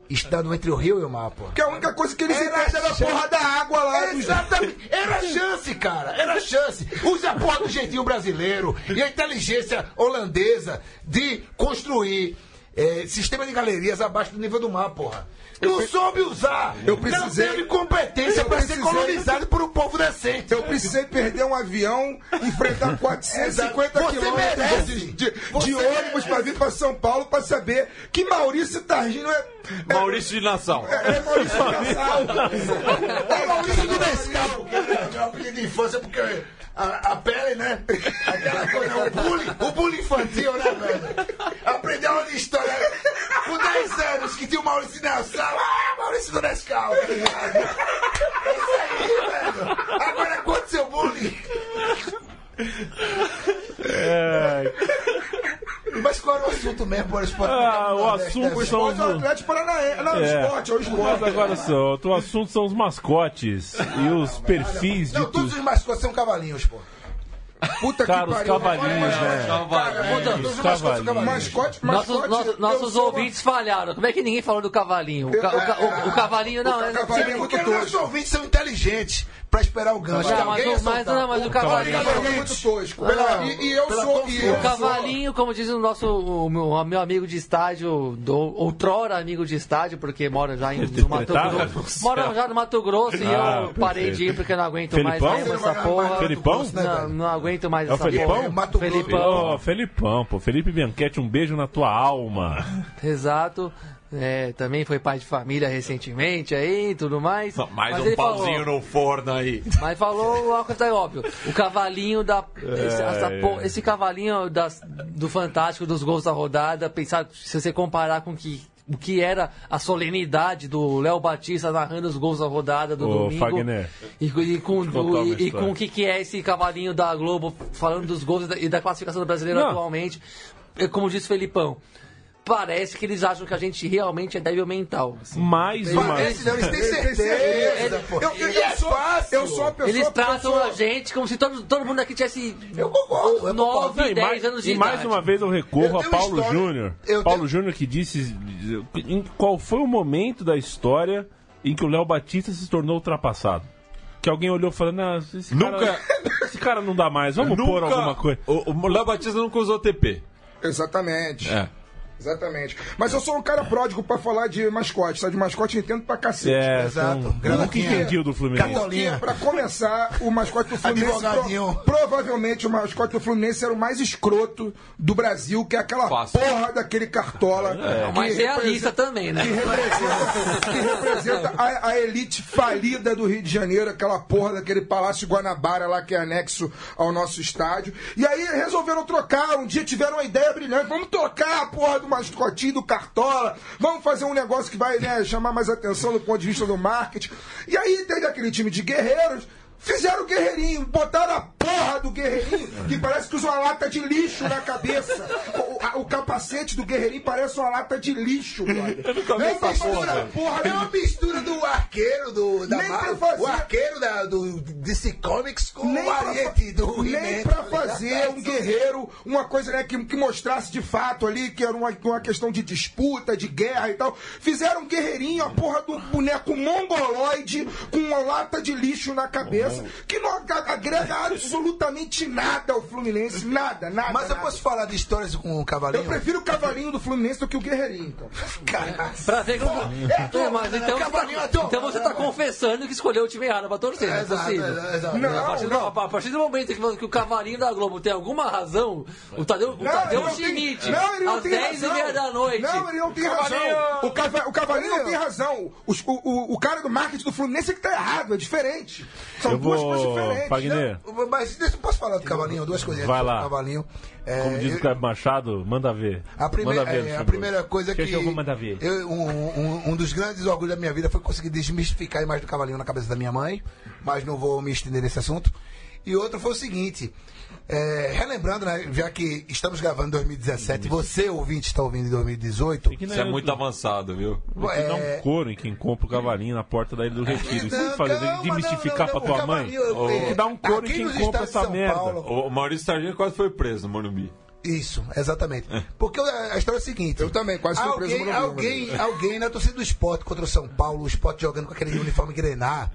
Estando entre o rio e o mar, pô. Que a única coisa que eles Era é da chance. porra da água lá. Exatamente. Era chance, cara. Era chance. Usa a porra do jeitinho brasileiro e a inteligência holandesa de construir eh, sistema de galerias abaixo do nível do mar, porra. Não soube usar. Eu precisei- Não teve competência pra ser colonizado por um povo decente. Eu precisei perder um avião, enfrentar 450 Você quilômetros merece. de, de, Você de ônibus pra vir pra São Paulo pra saber que Maurício Targino é. é- Maurício de Nação. É Maurício Casal. É Maurício do Nescau. Meu apelido de infância porque a, a pele, né? Aquela coisa, o bullying, o bullying infantil, né, velho? Aprendeu uma história com 10 anos que tinha o Maurício Nelson. Ah, Maurício do Nescau, tá ligado? É isso aí, velho. Agora aconteceu bullying. Mas qual era o assunto mesmo, por esporte? Ah, o assunto são Esporte é o Atlético Paranaense. Não, É. esporte, é o Mas esporte. agora só, o assunto são os mascotes e os perfis de Não, todos os mascotes são cavalinhos, pô. Puta Cara, que os pariu. cavalinhos, né? Todos os mascotes são cavalinhos. Mascote, mascote. Nossos, nossos, uma- ouvintes falharam. Como é que ninguém falou do cavalinho? O, ca- o ca- o- o cavalinho não. é- cavalinho é ouvintes são inteligentes pra esperar o gancho. Não, mas, alguém o- mas, não, mas o O cavalinho. cavalinho é muito tosco. Pela- E, e eu sou. E eu O cavalinho, como diz o nosso o meu, o meu amigo de estádio, do, outrora amigo de estádio, porque mora já em, no Mato? Grosso. Mora já no Mato Grosso e Ah, eu parei de ir porque eu não aguento Felipão? mais essa porra. Felipão? Não, não aguento mais É essa Felipão? porra. Mato. Felipão. Ô, Felipão, pô. Felipe Bianchetti, um beijo na tua alma. Exato. É, também foi pai de família recentemente aí tudo mais. Mais Mas um pauzinho falou, no forno aí. Mas falou uma coisa óbvio. O cavalinho da. Esse, essa é. esse cavalinho das, do Fantástico dos gols da rodada, pensar, se você comparar com que, o que era a solenidade do Léo Batista narrando os gols da rodada do Ô, domingo. Fagner, E, e com, e, e com o que, que é esse cavalinho da Globo falando dos gols e da, e da classificação do brasileiro Não. atualmente. É, Como disse o Felipão. Parece que eles acham que a gente realmente é débil mental. assim. Mais uma. Parece não, eles têm Eles têm certeza. Eu, eu, eu sou, fácil. eu sou uma pessoa. Eles tratam pessoa- a gente como se todo, todo mundo aqui tivesse Eu concordo, eu 9, Não, e 10 mais, anos de e mais idade. uma vez eu recorro Eu a Paulo história- Júnior. Paulo tenho- Júnior que disse em qual foi o momento da história em que o Léo Batista se tornou ultrapassado. Que alguém olhou falando, ah, esse Nunca- cara, esse cara não dá mais, vamos pôr alguma coisa. O, o Léo Batista nunca usou TP. Exatamente. É. Exatamente. Mas eu sou um cara pródigo pra falar de mascote, sabe? De mascote eu entendo pra cacete. É, Exato. então, nunca entendi o do Fluminense. Cartolinha. Porque, pra começar, o mascote do Fluminense. Advogadinho. provavelmente o mascote do Fluminense era o mais escroto do Brasil, que é aquela Fácil. porra daquele cartola. que Mas realista representa- também, né? que representa, que representa a, a elite falida do Rio de Janeiro, aquela porra daquele Palácio Guanabara lá que é anexo ao nosso estádio. E aí resolveram trocar, um dia tiveram uma ideia brilhante, vamos trocar a porra do mascotinho do Cartola, vamos fazer um negócio que vai né, chamar mais atenção do ponto de vista do marketing. E aí teve aquele time de guerreiros, Fizeram o guerreirinho, botaram a porra do guerreirinho, que parece que usa uma lata de lixo na cabeça. O, a- o capacete do guerreirinho parece uma lata de lixo, brother. É porra, mistura, porra, É uma mistura do arqueiro do, da Nem Marvel, fazer- o arqueiro da, do DC Comics com nem o ariete pra, do nem pra tá fazer um guerreiro, uma coisa né, que, que mostrasse de fato ali que era uma, uma questão de disputa, de guerra e tal. Fizeram um guerreirinho, a porra do boneco mongoloide com uma lata de lixo na cabeça, que não ag- agrega absolutamente nada ao Fluminense, nada, nada. Mas eu nada. posso falar de histórias com o cavalinho? Eu prefiro o cavalinho do Fluminense do que o guerreirinho, então. Cara, Pra ver como. É, mas então, Cavalinho é você teu. tá, então você tá confessando que escolheu o time errado pra torcer, não é Exato, exato. Não, a, partir do, não. a partir do momento que, que o cavalinho da Globo tem alguma razão, o Tadeu, o Não, Tadeu ele não tem- Schmidt, não, ele não às tem 10 e razão. meia da noite. Não, ele não tem Cavalinho- razão. O, cava, o Cavalinho não tem razão. O, o, o cara do marketing do Fluminense é que tá errado, é diferente. São Eu duas vou- coisas diferentes. Fagner. Não, Mas deixa eu posso falar do cavalinho, duas coisinhas Vai lá. cavalinho. É, Como diz o Cleber Machado, manda ver. A primeira, manda ver, é, a primeira coisa que. Que eu vou mandar ver. eu- um, um- um dos grandes orgulhos da minha vida foi conseguir desmistificar a imagem do cavalinho na cabeça da minha mãe, mas não vou me estender nesse assunto. E outro foi o seguinte: é, relembrando, né, já que estamos gravando em 2017, você, ouvinte, está ouvindo em 2018. Que não Isso é muito avançado, viu? Tem que dar um é, couro em quem compra o cavalinho na porta da Ilha do Retiro. Isso Não, não, não, pra não, tua mãe. cavalinho, Tem que dar um couro em quem compra essa merda. Paulo- O Maurício Targino quase foi preso no Morumbi. Isso, exatamente. Porque a história é a seguinte: Eu também, quase fui preso alguém, no Morumbi, alguém, alguém na torcida do esporte contra o São Paulo, o esporte jogando com aquele uniforme grenar.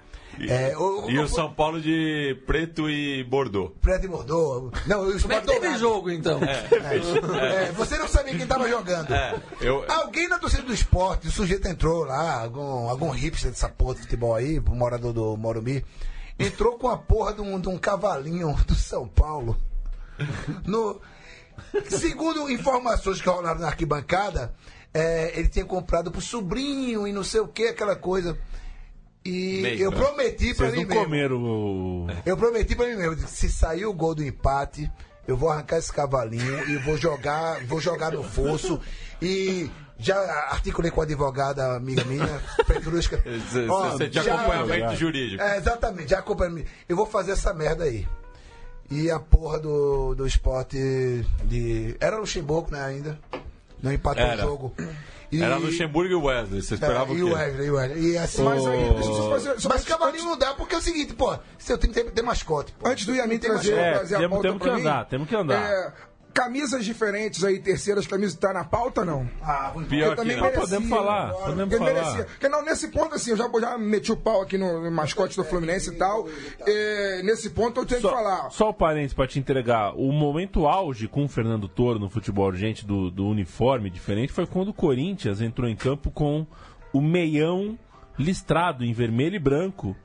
É, o, E o São Paulo de preto e bordô. Fred Mordor. Não, o Como é que teve dourado. jogo, então? É, você não sabia quem tava jogando. É, eu- Alguém na torcida do esporte, o sujeito entrou lá, algum, algum hipster dessa porra de futebol aí, morador do Morumbi, entrou com a porra de um, de um cavalinho do São Paulo. No, segundo informações que rolaram na arquibancada, é, ele tinha comprado pro sobrinho e não sei o que, aquela coisa. E Meio, eu né? prometi pra Vocês mim não mesmo. comeram o. Eu prometi pra mim mesmo, se sair o gol do empate, eu vou arrancar esse cavalinho e vou jogar, vou jogar no fosso e já articulei com a advogada amiga minha, Petrusca. Ó, tinha já- acompanhamento jurídico. É, exatamente, já acompanha Eu vou fazer essa merda aí. E a porra do, do esporte de. Era Luxemburgo, né, ainda. Não empatou Era. o jogo. E- Era Luxemburgo e Wesley. Você é, esperava e o quê? Wesley, e o Wesley. E assim, Mas aí, deixa eu só fazer. só mas não dá, porque é o seguinte, pô, seu time tem, tem mascote. Pô. Antes do Yamin Tem trazer. É, trazer a temos- pauta temos pra que mim, andar, temos que andar. é, camisas diferentes aí, terceiras camisas, tá na pauta não? Ah, vou Pior Eu também não. merecia, podemos falar, agora, podemos porque falar. merecia. Porque não, nesse ponto, assim, eu já, já meti o pau aqui no, mascote do Fluminense e tal. É, nesse ponto eu tenho que falar. Só o parênteses pra te entregar. O momento auge com o Fernando Toro no futebol urgente do, do uniforme diferente foi quando o Corinthians entrou em campo com o meião listrado em vermelho e branco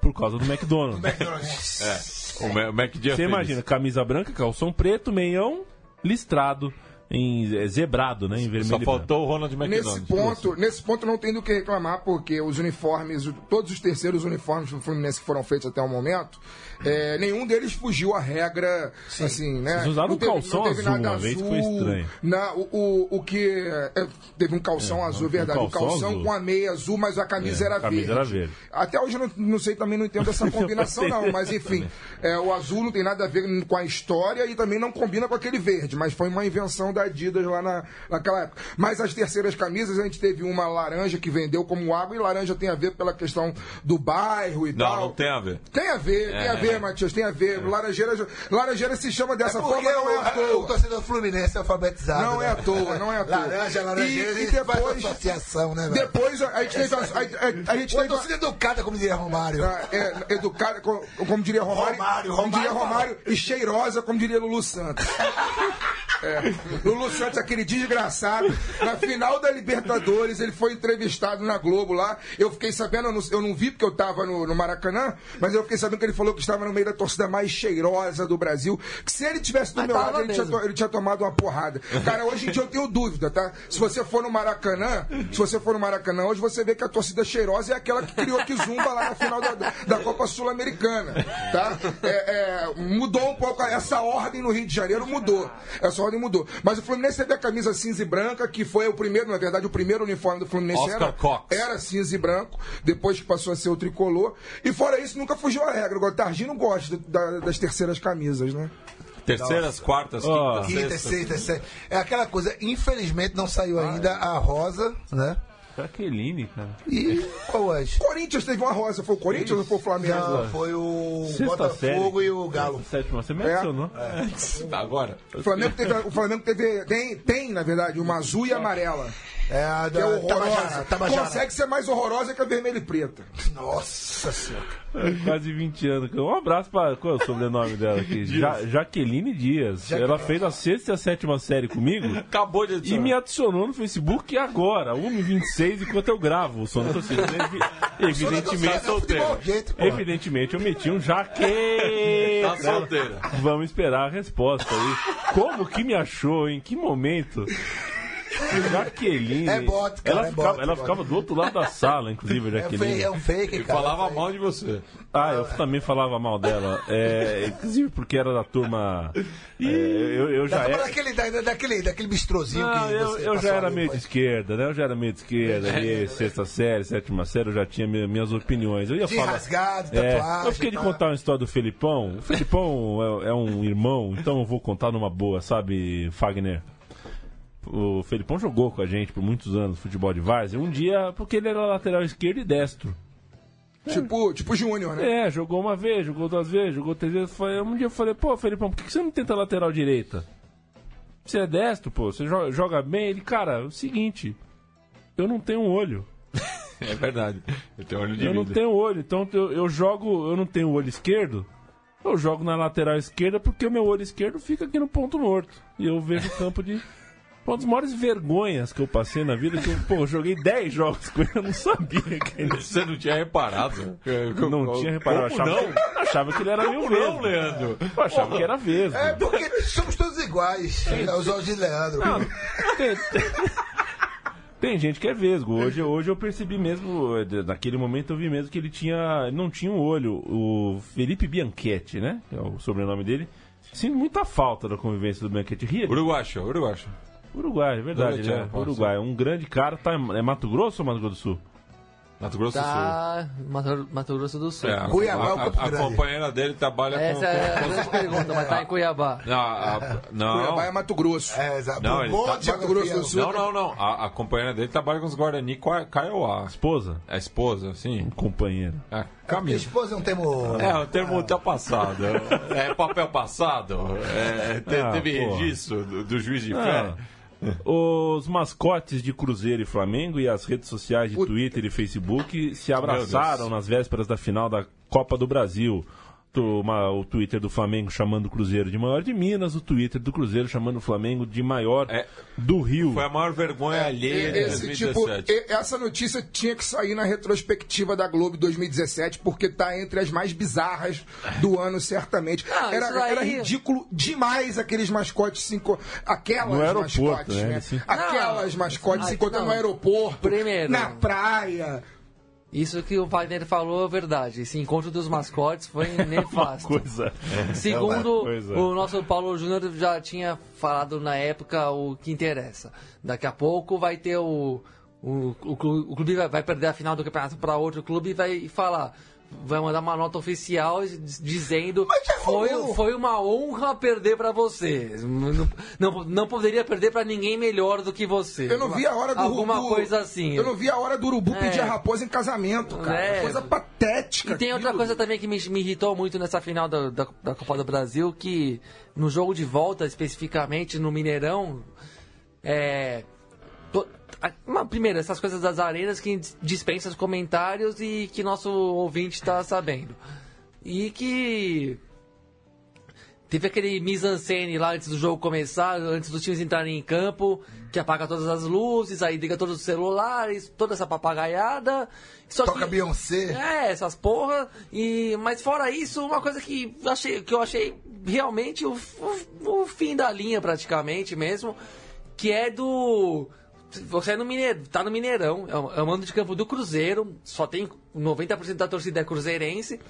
por causa do McDonald's. É. O Ma- o Mac Você imagina, camisa branca, calção preto, meião listrado em é, zebrado, né, em vermelho Só e branco. faltou o Ronald McDonald. Nesse ponto, nesse ponto não tem do que reclamar, porque os uniformes, todos os terceiros uniformes do Fluminense que foram feitos até o momento, é, nenhum deles fugiu à regra, assim, né? Vocês usaram Não um calção azul nada uma vez, foi estranho. Na, o, o, o que é, teve um calção azul, verdade, um o calção calção azul. com a meia azul, mas a camisa É, era a camisa verde. era verde. Até hoje eu não, não sei, também não entendo essa combinação não, mas enfim, é, o azul não tem nada a ver com a história e também não combina com aquele verde, mas foi uma invenção da Adidas lá na, naquela época. Mas as terceiras camisas, a gente teve uma laranja que vendeu como água e laranja tem a ver pela questão do bairro e Não, tal. não tem a ver. Tem a ver, tem a É. ver, Matias, tem a ver. Laranjeira, laranjeira se chama dessa Porque forma, não é à o, o toa. torcedor fluminense é alfabetizado. Não né? é à toa, não é à toa. Laranja, laranjeira, E- e depois... depois- associação, né, velho? Depois a, gente teve. A, a- a- a gente Uma teve torcida educada, como diria Romário. Ah, é, educada, co- como diria Romário, Romário, como diria Romário Romário, e cheirosa, como diria Lulu Santos. É, Lulu Santos, aquele desgraçado, na final da Libertadores, ele foi entrevistado na Globo lá. Eu fiquei sabendo, eu não, eu não vi porque eu tava no, no Maracanã, mas eu fiquei sabendo que ele falou que estava no meio da torcida mais cheirosa do Brasil. Que se ele tivesse do Mas meu lado, ele tinha, ele tinha tomado uma porrada. Cara, hoje em dia eu tenho dúvida, tá? Se você for no Maracanã, se você for no Maracanã hoje, você vê que a torcida cheirosa é aquela que criou Kizumba lá na final da, da Copa Sul-Americana, tá? É, é, mudou um pouco essa ordem no Rio de Janeiro, mudou. Essa ordem mudou. Mas o Fluminense teve a camisa cinza e branca, que foi o primeiro, na verdade, o primeiro uniforme do Fluminense Oscar era, Cox. era cinza e branco, depois que passou a ser o tricolor. E fora isso, nunca fugiu a regra. Agora, Targino gosta da- das terceiras camisas, né? Terceiras, quartas, Ó. quintas, Quinta, sextas. sexta, sexta. É aquela coisa, infelizmente não saiu ainda a rosa, né? Jaqueline, cara. E qual é? Corinthians teve uma rosa. Foi o Corinthians ou foi o Flamengo? Não, foi o Sexta Botafogo série. e o Galo. Sétima, você É. adicionou. Tá, Agora. O Flamengo teve, o Flamengo teve tem, tem, na verdade, uma azul e amarela. É a Que é da horrorosa. Tabajara. Tabajara. Consegue ser mais horrorosa que a vermelha e preta. Nossa senhora. Quase 20 anos. Um abraço pra. Qual é o sobrenome dela aqui? Ja, Jaqueline Dias. Ela fez a sexta e a sétima série comigo. Acabou de E adicionar. me adicionou no Facebook agora, 1h26, enquanto eu gravo o som da torcida. Evi- Evidentemente, solteiro. Evidentemente, eu meti um jaque. Tá solteira. Vamos esperar a resposta aí. Como que me achou? Em que momento? Jaqueline. É bote, cara, ela é ficava, bote, ela ficava do outro lado da sala, inclusive, a É, Jaqueline. fake, é um fake, cara. falava é fake. mal de você. Ah, eu também falava mal dela. É, inclusive porque era da turma. é, eu, eu já Da era. daquele, da- daquele, daquele bistrozinho Não, que eu, você eu já era meio de esquerda, né? Eu já era meio de esquerda, ali, sexta série, sétima série, eu já tinha mi- minhas opiniões. Eu ia De falar. rasgado, É, tatuagem. eu fiquei de tá? contar uma história do Felipão. O Felipão é, é um irmão, então eu vou contar numa boa, sabe, Fagner? O Felipão jogou com a gente por muitos anos futebol de várzea. Um dia, porque ele era lateral esquerdo e destro. Tipo, tipo Júnior, né? É, jogou uma vez, jogou duas vezes, jogou três vezes. Foi- Um dia eu falei, pô, Felipão, por que você não tenta lateral direita? Você é destro, pô, você joga, joga bem. Ele, cara, é o seguinte, eu não tenho olho. É verdade. Eu tenho olho de Eu não vida. tenho olho, então eu, eu jogo, eu não tenho olho esquerdo. Eu jogo na lateral esquerda porque o meu olho esquerdo fica aqui no ponto morto. E eu vejo o campo de. Uma das maiores vergonhas que eu passei na vida, que eu, pô, eu joguei 10 jogos com ele, eu não sabia que ele Você não tinha reparado? Eu não tinha reparado. Eu Como achava, não? achava que ele era meio Como não. Leandro? Eu achava que era vesgo. É porque somos todos iguais. É os olhos de Leandro. Não, tem, tem- tem gente que é vesgo. Hoje, hoje eu percebi mesmo, naquele momento eu vi mesmo que ele tinha. não tinha um olho. O Felipe Bianchetti, né? Que é o sobrenome dele. Sinto muita falta da convivência do Bianchetti. Ria. Uruguacho, uruguacho. Uruguai, é verdade, Uruguai, né? pô, Uruguai. Um grande cara. Tá, é Mato Grosso ou Mato Grosso do Sul? Mato Grosso do Sul. Tá, Mato, Mato Grosso do Sul. É, a, Cuiabá é o Campo a- a companheira dele trabalha Essa com. é a grande pergunta, mas tá em Cuiabá. Não, a- não. Cuiabá é Mato Grosso. É, exato. Não, Um ele tá- Mato Grosso do Sul. Não, não, não. A, a companheira dele trabalha com os Guarani Kaiowá. Esposa? A esposa, sim. Companheiro. A Minha Camila. esposa é um termo. É, o termo tá passado. É papel passado. É, te- Ah, teve porra. registro do, do juiz de Ah, fé. Os mascotes de Cruzeiro e Flamengo e as redes sociais de Twitter e Facebook se abraçaram nas vésperas da final da Copa do Brasil. Uma- o Twitter do Flamengo chamando o Cruzeiro de maior de Minas, o Twitter do Cruzeiro chamando o Flamengo de maior É. do Rio. Foi a maior vergonha alheia de Esse tipo, 2017. e- essa notícia tinha que sair na retrospectiva da Globo 2017, porque tá entre as mais bizarras do ano, certamente. Ah, era, era ridículo demais aqueles mascotes cinco. Aquelas No aeroporto, mascotes, né? né? Aquelas Não, mascotes se ai, encontrando não. no aeroporto, Primeiro. na praia. Isso que o Wagner falou é verdade. Esse encontro dos mascotes foi nefasto. Coisa. Segundo Coisa. o nosso Paulo Júnior já tinha falado na época o que interessa. Daqui a pouco vai ter o. O, o, o clube vai, vai perder a final do campeonato para outro clube e vai falar. Vai mandar uma nota oficial diz- dizendo já foi, foi uma honra perder para você. Não, não, não poderia perder para ninguém melhor do que você. Eu não vi a hora do Alguma do- coisa assim. Eu não vi a hora do urubu É. pedir a raposa em casamento, cara. É. Coisa patética. E tem outra aquilo. coisa também que me, me irritou muito nessa final da, da, da Copa do Brasil, que no jogo de volta, especificamente no Mineirão, é. To- uma- primeiro, essas coisas das arenas que dis- dispensa os comentários e que nosso ouvinte está sabendo. E que. Teve aquele mise-en-scène lá antes do jogo começar, antes dos times entrarem em campo, que apaga todas as luzes, aí liga todos os celulares, toda essa papagaiada. Só Toca que- Beyoncé. é, essas porra. E, mas fora isso, uma coisa que, eu achei, que eu achei realmente o, o, o fim da linha, praticamente mesmo, que é do. Você é no Mineiro, tá no Mineirão, é o, é mando de campo do Cruzeiro, só tem 90% da torcida é cruzeirense.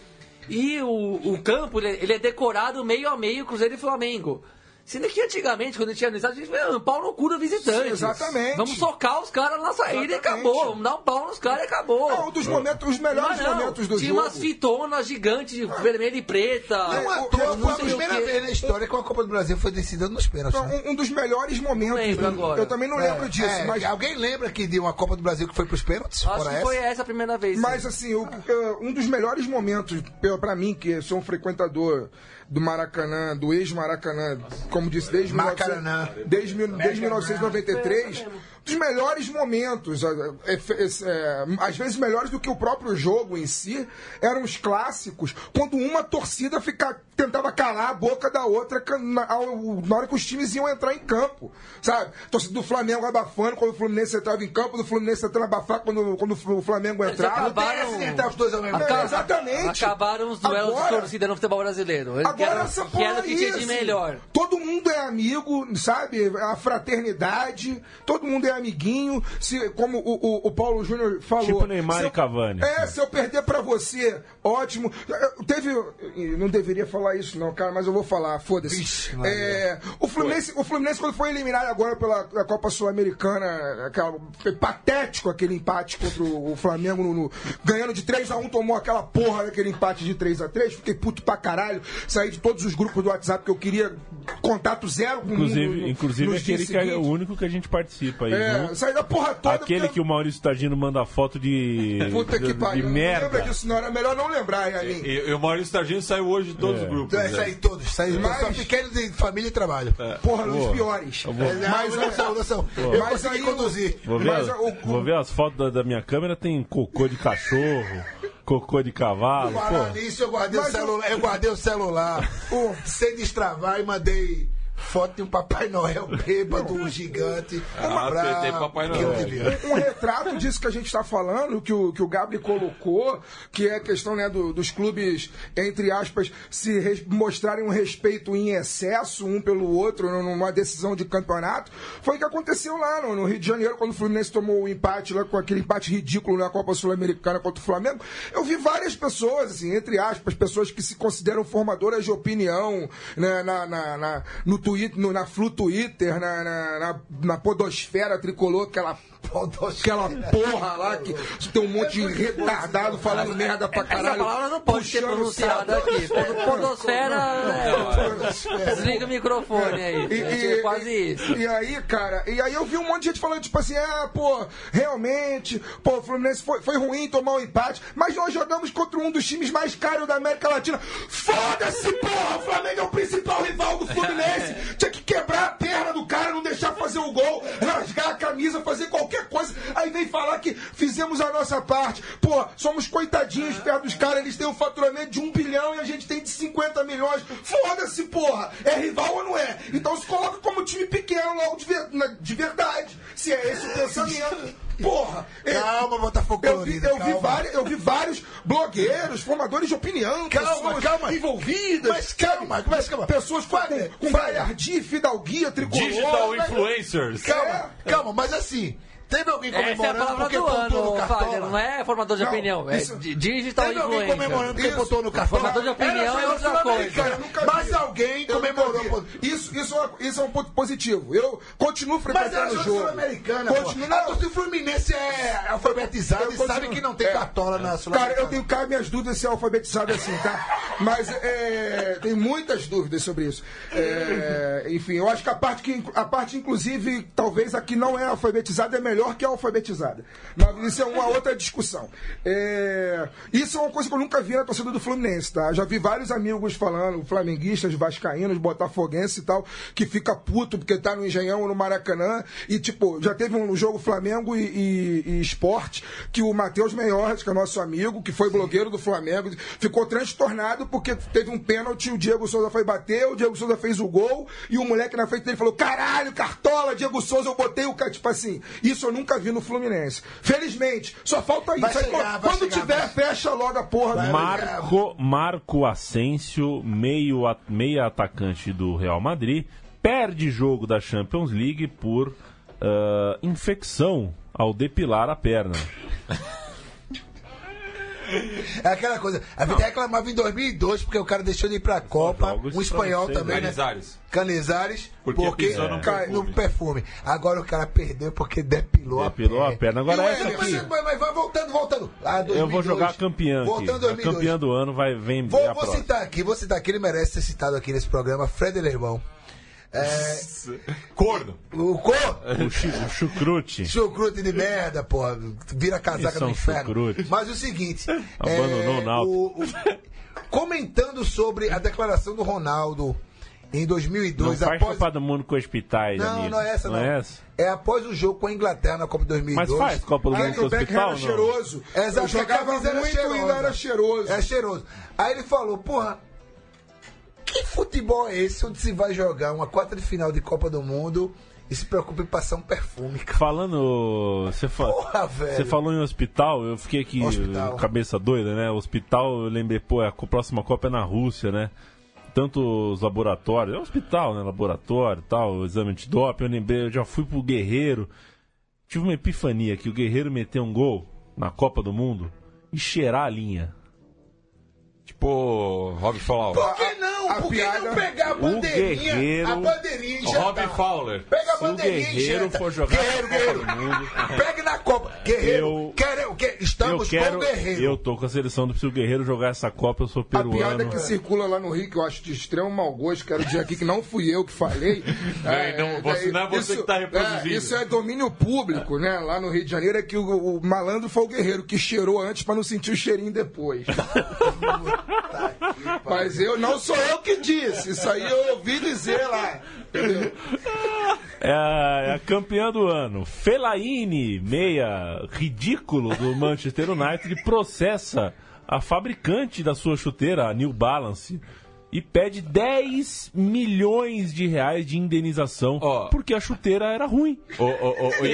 E o, o campo, ele, ele é decorado meio a meio Cruzeiro e Flamengo. Sendo que antigamente, quando tinha no estádio, a gente falava, pau no cu do visitante. Sim, exatamente. Vamos socar os caras na saída e Exatamente. acabou. Vamos dar um pau nos caras e acabou. É um dos momentos, os melhores não, momentos do tinha jogo. umas fitonas gigantes, de vermelha e preta. Não à toa, foi a primeira vez na história que a Copa do Brasil foi decidida nos pênaltis. Então, né? um, um dos melhores momentos. lembro agora. Eu também não lembro disso, É, mas, Alguém lembra que de uma Copa do Brasil que foi pros pênaltis? Acho que essa? foi essa a primeira vez. mas sim. assim, o- eh, um dos melhores momentos pra mim, que sou um frequentador do Maracanã, do ex-Maracanã, como disse, desde, Maracanã. 1900 desde, desde 1993, um dos melhores momentos, é, é, é, às vezes melhores do que o próprio jogo em si, eram os clássicos, quando uma torcida fica, tentava calar a boca da outra na, ao- na hora que os times iam entrar em campo, sabe? Torcida do Flamengo abafando quando o Fluminense entrava em campo, do Fluminense tentando abafar quando, quando o Flamengo Eles entrava. acabaram- Entrar os dois ao mesmo Aca- tempo. exatamente. Acabaram os duelos Agora- de torcida no futebol brasileiro. Ele Agora quer, essa porra que tinha de melhor. Todo mundo é amigo, sabe? A fraternidade, todo mundo é amiguinho. Se, como o, o- o Paulo Júnior falou. Tipo Neymar se e eu- Cavani. É, se eu perder pra você, ótimo. Eu- Teve. eu Não deveria falar isso, não, cara, mas eu vou falar, foda-se. É, o, Fluminense, o Fluminense, quando foi eliminado agora pela Copa Sul-Americana, foi patético aquele empate contra o, o Flamengo, no- no- ganhando de 3x1, tomou aquela porra daquele empate de 3x3. Fiquei puto pra caralho. Saí de todos os grupos do WhatsApp que eu queria contato zero com o mundo. Inclusive, no- inclusive nos aquele que é o único que a gente participa aí. É, viu? saí da porra toda. Aquele porque- que o Maurício Tagino manda foto de. Puta de, que pariu. de Não lembra merda. disso, não. Era melhor não lembrar, Yamin. E, e o Maurício Targino saiu hoje de todos É. os grupos. É, né? aí todos. Aí, Mas- só pequenos de família e trabalho. Porra, nos Pô, piores. vou- É, Mas, não, não, não, não. Eu Mas consegui aí conduzir. Vou ver, Mas o- vou ver as fotos da, da minha câmera, tem cocô de cachorro, cocô de cavalo. Falar Pô, nisso, eu guardei, o Mas eu- celular, eu guardei o celular Ô. sem destravar e mandei foto de um Papai Noel bêbado, um gigante. Ah, pra- tem- tem Papai Noel. vi. um retrato disso que a gente está falando, que o, que o Gabri colocou, que é a questão né, do- dos clubes, entre aspas, se res- mostrarem um respeito em excesso um pelo outro numa decisão de campeonato, foi o que aconteceu lá no, no Rio de Janeiro, quando o Fluminense tomou o empate lá com aquele empate ridículo na Copa Sul-Americana contra o Flamengo. Eu vi várias pessoas, assim, entre aspas, pessoas que se consideram formadoras de opinião né, na, na, na- no Twitter, no- na Flu Twitter, na, na, na, na podosfera tricolor, aquela Aquela porra lá que tem um monte de retardado falando merda pra Essa caralho. palavra não pode ser pronunciada aqui. Pod- Podosfera. é, Desliga o microfone aí. E, É quase isso. E aí, cara, e aí eu vi um monte de gente falando, tipo assim, ah, pô, realmente, pô, o Fluminense foi, foi ruim tomar um empate, mas nós jogamos contra um dos times mais caros da América Latina. Foda-se, porra! O Flamengo é o principal rival do Fluminense. Rasgar a camisa, fazer qualquer coisa. Aí vem falar que fizemos a nossa parte. Pô, somos coitadinhos perto dos caras, eles têm um faturamento de um bilhão e a gente tem de 50 milhões. Foda-se, porra! É rival ou não é? Então se coloca como time pequeno logo de, de verdade. Se é esse o pensamento. Porra! é- Calma, Botafogo eu vi, eu, vi calma. vários, eu vi vários blogueiros, formadores de opinião, Calma, pessoas calma. envolvidas. Mas calma, mas calma. Pessoas com, com, com galhardia, fidalguia, tricolor. Digital mas- influencers. Calma, calma, mas assim, teve alguém Essa é a comemorando palavra porque do no ano, Fagner. Cartola? Não é formador de Não, opinião. É isso- di- digital Teve alguém influencer. comemorando porque botou no cartola? Formador de opinião é outra vi. Mas alguém Eu comemorou. Isso, isso, é isso é um ponto positivo. Eu continuo era frequentando o jogo sul-americana, Continuo, pô. A não. torcida Fluminense é alfabetizada Eu e sabe que não tem É. cartola na Cara, sul-americana. eu tenho cá minhas dúvidas se é alfabetizado assim, tá? Mas é, tem muitas dúvidas sobre isso. É, enfim, eu acho que a parte que a parte, inclusive, talvez a que não é alfabetizada é melhor que a alfabetizada. Mas isso é uma outra discussão. É, isso é uma coisa que eu nunca vi na torcida do Fluminense, tá? Já vi vários amigos falando, flamenguistas, vascaínos, botafoguenses e tal, que fica puto porque tá no Engenhão ou no Maracanã. E, tipo, já teve um jogo Flamengo e, e, e Esporte que o Matheus Menhort, que é nosso amigo, que foi blogueiro do Flamengo, ficou transtornado porque teve um pênalti, o Diego Souza foi bater, o Diego Souza fez o gol e o moleque na frente dele falou: caralho, cartola, Diego Souza, eu botei o cara. Tipo assim, isso nunca vi no Fluminense. Felizmente, só falta isso. Vai Aí, chegar, quando chegar, tiver, vai. fecha logo a porra do Marco, Marco Asensio, meio, meia atacante do Real Madrid, perde jogo da Champions League por ah, infecção ao depilar a perna. É aquela coisa. A vida reclamava em 2002 porque o cara deixou de ir pra Copa. Um espanhol também, né? Canizares. Canizares. Porque Porque, pisou no no, perfume. Agora o cara perdeu porque depilou, Depilou a a perna. perna. Agora essa Everton, aqui. mas, mas, mas vai voltando, voltando. Ah, Eu vou 2002. jogar a campeã aqui. Voltando A 2002. campeã do ano vai vem é Vou, vou citar aqui, vou citar aqui, ele merece ser citado aqui nesse programa, Fred Lermão. É, Corno. o Cor, O, chu- o chucrute. chucrute de merda, porra, vira casaca é do um inferno. chucrute. Mas o seguinte, Abandonou o Náutico. o- o- comentando sobre a declaração do Ronaldo em 2002, Não faz após. Copa do Mundo com hospitais, Não, amigo. não é essa, não. é essa? É após o jogo com a Inglaterra na Copa 2002. Mas faz Copa do Mundo com hospital, era não? cheiroso. Exato, Eu jogava muito e cheirosa. ainda era cheiroso. É cheiroso. Aí ele falou, porra, que futebol é esse onde se vai jogar uma quarta de final de Copa do Mundo e se preocupa em passar um perfume, cara? Falando. Você fa... Falou em hospital, eu fiquei aqui, Hospital. cabeça doida, né? Hospital, eu lembrei, pô, a co- próxima Copa é na Rússia, né? Tanto os laboratórios, é hospital, né? Laboratório e tal, exame de doping, eu lembrei, eu já fui pro Guerreiro. Tive uma epifania que o Guerreiro meteu um gol na Copa do Mundo e cheirar a linha. Tipo, Rob Fowler. Por que não? a Por que piada- não pegar a bandeirinha? Guerreiro- A bandeirinha e Rob? Fowler. Pega a Se o bandeirinha Guerreiro injeta. for jogar Guerreiro, Guerreiro. do Mundo, Pegue na Copa. Guerreiro, Eu- quero, que- estamos eu quero. com o Guerreiro. Eu tô com a seleção do se o Guerreiro jogar essa Copa, eu sou A peruano. piada que circula lá no Rio, que eu acho de extremo mau gosto, quero dizer aqui que não fui eu que falei. não, você- não é você que tá reproduzindo. é, isso é domínio público, né? Lá no Rio de Janeiro é que o, o malandro foi o guerreiro que cheirou antes pra não sentir o cheirinho depois. Mas eu não sou eu que disse, isso aí eu ouvi dizer lá. Entendeu? É a, é a campeã do ano. Fellaini, meia ridículo do Manchester United, processa a fabricante da sua chuteira, a New Balance, e pede 10 milhões de reais de indenização Ó. porque a chuteira era ruim. Ô, ô, ô,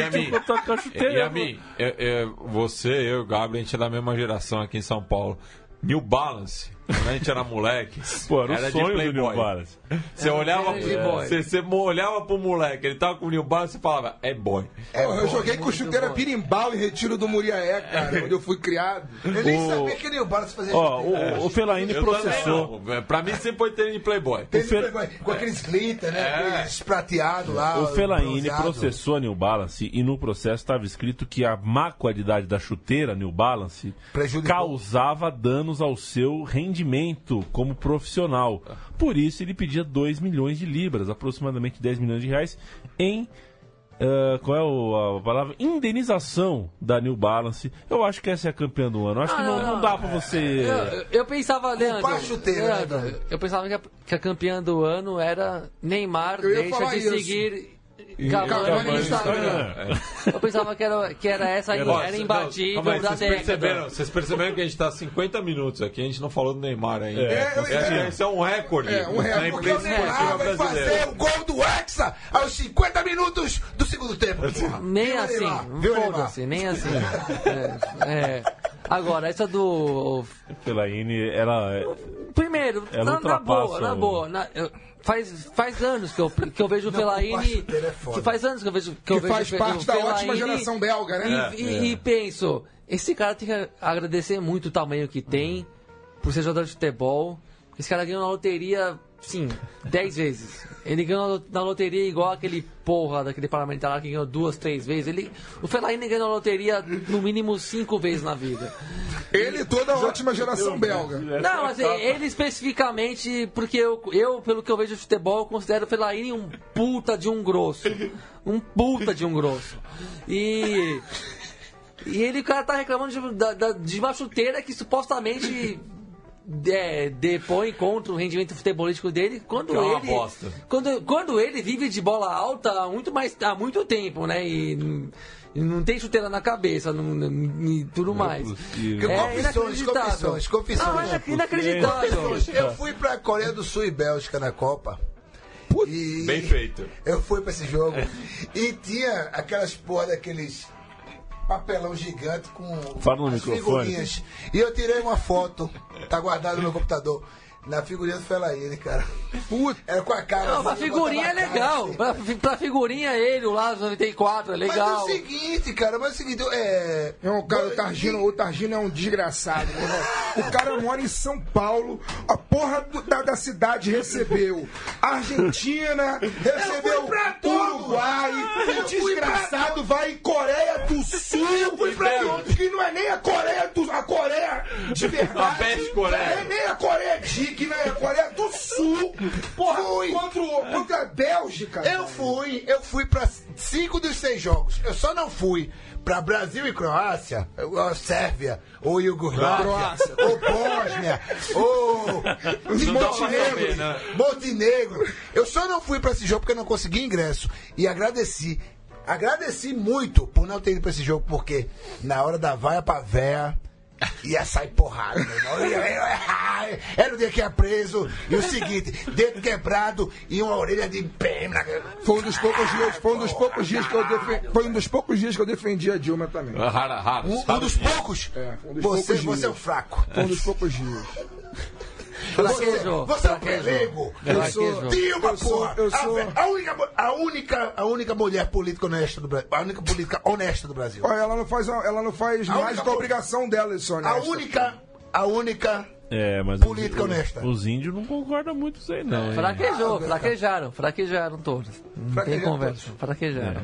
é, é, você, eu e o Gabriel, a gente é da mesma geração aqui em São Paulo. New Balance, quando a gente era moleque, Pô, era o de sonho do Playboy. New Balance. Você olhava, você, você olhava pro moleque, ele tava com o New Balance e falava, é boy. Porra, eu joguei com chuteira pirimbal em Retiro do Muriaé, cara, onde eu fui criado. Eu nem O- sabia que o Barça fazia Ó, o, o Fellaini Eu processou. também. Pra mim sempre foi tênis de Playboy. Fe- pegou Com aqueles glitter, né? É. Aqueles prateados lá. O Fellaini bronzeado. processou a New Balance e no processo estava escrito que a má qualidade da chuteira New Balance Prejudicou. causava danos ao seu rendimento como profissional. Por isso ele pedia 2 milhões de libras, aproximadamente 10 milhões de reais, em ah, qual é o- a palavra? Indenização da New Balance. Eu acho que essa é a campeã do ano. Eu acho que Ah, não, não, não não. dá pra você. Eu, eu- pensava, Leandro, chuteira, né, Leandro, Leandro? eu pensava que a, que a campeã do ano era Neymar, deixa de isso. seguir Cavani no no Instagram. Instagram. Eu pensava que era, que era essa aí, era não, imbatível aí, da vocês, perceberam, vocês perceberam que a gente tá 50 minutos aqui, a gente não falou do Neymar ainda. É, eu- É, Esse é um recorde É, um recorde. Porque o Neymar vai fazer o gol do Hexa aos 50 minutos do segundo tempo. porra. Nem Viu, assim, foda-se, nem assim. É, é. Agora, essa do. Fellaini, ela. Primeiro, Ela na, na boa, na boa. na- eu- faz, faz anos que eu, que eu vejo o Fellaini. é. Que faz anos que eu vejo que, Que eu vejo faz o parte da ótima geração belga, né? E, e- e penso, esse cara tem que agradecer muito o tamanho que tem por ser jogador de futebol. Esse cara ganhou na loteria, sim, 10 vezes. Ele ganhou na loteria igual aquele porra daquele parlamentar lá que ganhou duas, três vezes. Ele, o Fellaini ganhou na loteria no mínimo cinco vezes na vida. Ele e toda a ótima geração belga. Não, mas ele especificamente, porque eu, eu, pelo que eu vejo de futebol, eu considero o Fellaini um puta de um grosso. Um puta de um grosso. E. E ele, o cara tá reclamando de, da- da- de uma chuteira que supostamente é, depõe contra o rendimento futebolístico dele quando é ele. bosta. Quando, quando ele vive de bola alta há muito, mais, há muito tempo, né? E, e não tem chuteira na cabeça não- não- e tudo mais. possível. É Confissões, inacreditável. confissões, confissões. Não, é inacreditável. Eu fui pra Coreia do Sul e Bélgica na Copa. E Bem feito. Eu fui pra esse jogo e tinha aquelas porra daqueles papelão gigante com Fala no as microfone. figurinhas. E eu tirei uma foto, tá guardado no meu computador, na figurinha do Fellaini, cara. Puta, era com a cara. Não, pra assim, figurinha é botava a cara legal. assim. Pra, pra figurinha ele, o Lázaro 94, é Mas é legal. o seguinte, cara, mas é o seguinte, é. É um cara, o Targino, o Targino é um desgraçado. irmão. O cara mora em São Paulo, a porra do- da, da cidade recebeu Argentina, recebeu Uruguai, o desgraçado vai em Coreia do Sul, que não é nem a Coreia do a Coreia de verdade. A Coreia. Não é nem a Coreia de que não é a Coreia do Sul. Porra, Fui. contra, o- contra a Bélgica. Eu fui, eu fui pra cinco dos seis 16 jogos. Eu só não fui pra Brasil e Croácia, ou Sérvia, ou Iugoslávia, ou Bósnia, ou Montenegro, né? Montenegro. Eu só não fui pra esse jogo porque eu não consegui ingresso. E agradeci. Agradeci muito por não ter ido pra esse jogo, porque na hora da vaia pra véia, ia sair porrada, meu irmão. Ia- ia- Era o dia que ia preso. E o seguinte, dedo quebrado e uma orelha de pé. na- Foi um dos poucos dias, foi um dos poucos dias que eu defendi, foi um dos poucos dias que eu defendi a Dilma também. Rara, rara. Um, um dos poucos. É, um dos você, poucos você é o fraco. Foi um dos poucos dias. Você, você é um pelego. Eu sou, Dilma, eu sou, porra. eu sou. A, a única, a, única, a única mulher política honesta do Brasil. A única política honesta do Brasil. Olha, ela não faz, ela não faz A mais única do que a obrigação dela, isso, A honesto. única. A única. É, mas Política os, honesta. Os índios não concordam muito com isso aí, não. hein? Fraquejou, fraquejaram, fraquejaram todos. Não tem conversa, fraquejaram.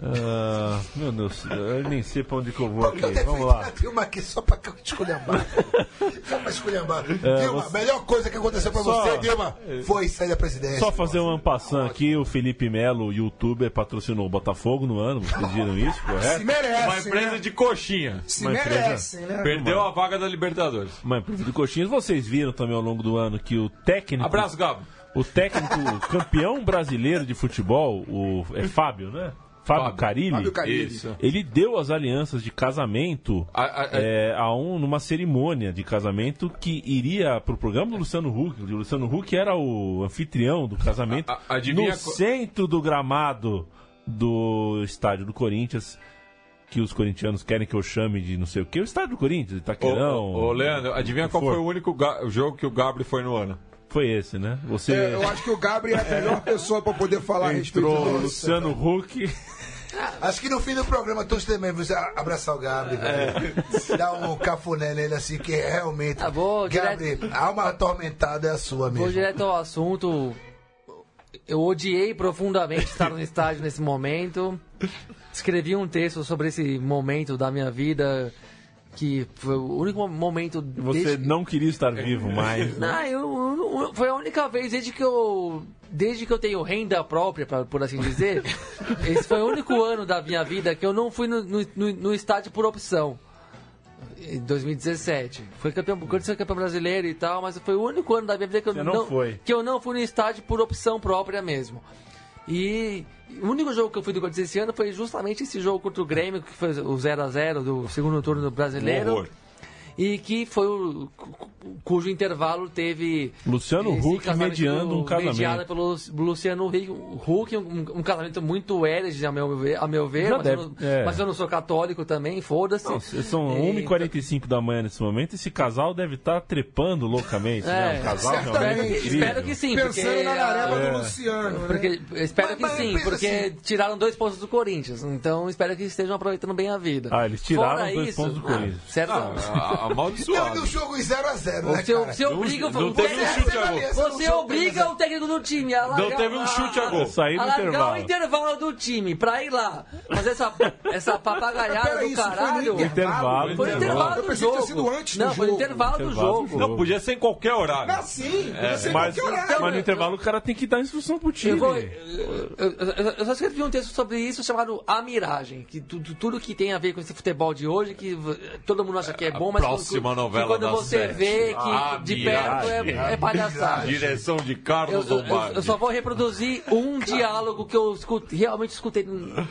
Ah, meu Deus, eu nem sei pra onde que eu vou aqui. Vamos lá. a Dilma aqui só pra esculhambar. só pra esculhambar. Dilma, a melhor coisa que aconteceu pra É, Só- você, Dilma, foi sair da presidência. Só fazer um ampassão aqui, o Felipe Melo, youtuber, patrocinou o Botafogo no ano, vocês viram isso, Se correto? Uma merece, empresa né? de coxinha. Se uma empresa- merecem, né? Perdeu a vaga da Libertadores. Mas de coxinhas, vocês viram também ao longo do ano que o técnico. Abraço, Gabo. O técnico campeão brasileiro de futebol, o é Fábio, né? Fábio, Fábio. Carilli. Fábio Carilli. Isso. Ele deu as alianças de casamento A- a- a- é, a um, numa cerimônia de casamento que iria pro programa do Luciano Huck. O Luciano Huck era o anfitrião do casamento A- a- adivinha no centro do gramado do estádio do Corinthians. Que os corintianos querem que eu chame de não sei o que. O estádio do Corinthians, Itaquerão. ô, ô, Leandro, adivinha qual for. foi o único jogo que o Gabri foi no ano? Foi esse, né? Você É, eu acho que o Gabriel é a melhor pessoa pra poder falar a respeito entrou disso. Luciano Huck. Acho que no fim do programa todos também vão abraçar o Gabriel. velho. Dar um cafuné nele assim, que realmente. Tá bom, Gabriel, a alma atormentada é a sua Vou mesmo. direto ao assunto. Eu odiei profundamente estar no estádio nesse momento. Escrevi um texto sobre esse momento da minha vida que foi o único momento Você desde- não queria estar vivo mais. né? Não, eu, eu- foi a única vez desde que eu desde que eu tenho renda própria, pra- por assim dizer. esse foi o único ano da minha vida que eu não fui no, no, no- estádio por opção. Em 2017. Foi campeão, quando foi campeão brasileiro e tal, mas foi o único ano da minha vida que eu Você não foi. que eu não fui no estádio por opção própria mesmo. E o único jogo que eu fui do Corinthians esse ano foi justamente esse jogo contra o Grêmio, que foi o 0 a 0 do segundo turno do brasileiro. Um horror. E que foi o cu- cu- cujo intervalo teve Luciano Huck mediando um casamento. Mediado pelo Luciano Huck, Huck um, um casamento muito herege, a meu ver, a meu ver mas, deve- eu não, é. mas eu não sou católico também, foda-se. São E- 1h45 da manhã nesse momento. Esse casal deve estar trepando loucamente. né? É, Um casal espero, realmente incrível. espero que sim, porque, Pensando na nareba ah, do Luciano, né? porque espero Mas- que mas sim, porque assim. tiraram dois pontos do Corinthians, então espero que estejam aproveitando bem a vida. Ah, eles tiraram Fora dois isso, pontos do ah, Corinthians. certo? Ah, a- Teve amaldiçoado. um jogo em 0x0, né, Você, cara? você obriga não o teve técnico- um chute a gol. Você obriga o técnico do time a largar, Não teve um chute a gol. Sair no a largar intervalo. o intervalo do time pra ir lá. Mas essa, essa papagaiada do isso foi no caralho. Intervalo. Foi no intervalo Eu do pensei que tinha jogo. sido antes do Não, foi no jogo. intervalo do jogo. jogo. Não, podia ser em qualquer horário. Ah, sim. Você Mas, qualquer horário. mas no intervalo o cara tem que dar instrução pro time. Eu, vou, eu, eu- eu- eu só escrevi um texto sobre isso chamado A Miragem. Que tu- tu- tudo que tem a ver com esse futebol de hoje, que todo mundo acha que é bom, mas próxima novela que quando você sete. vê que A de perto é, é palhaçada. Direção de Carlos eu- eu- eu só vou reproduzir um diálogo que eu escute- realmente escutei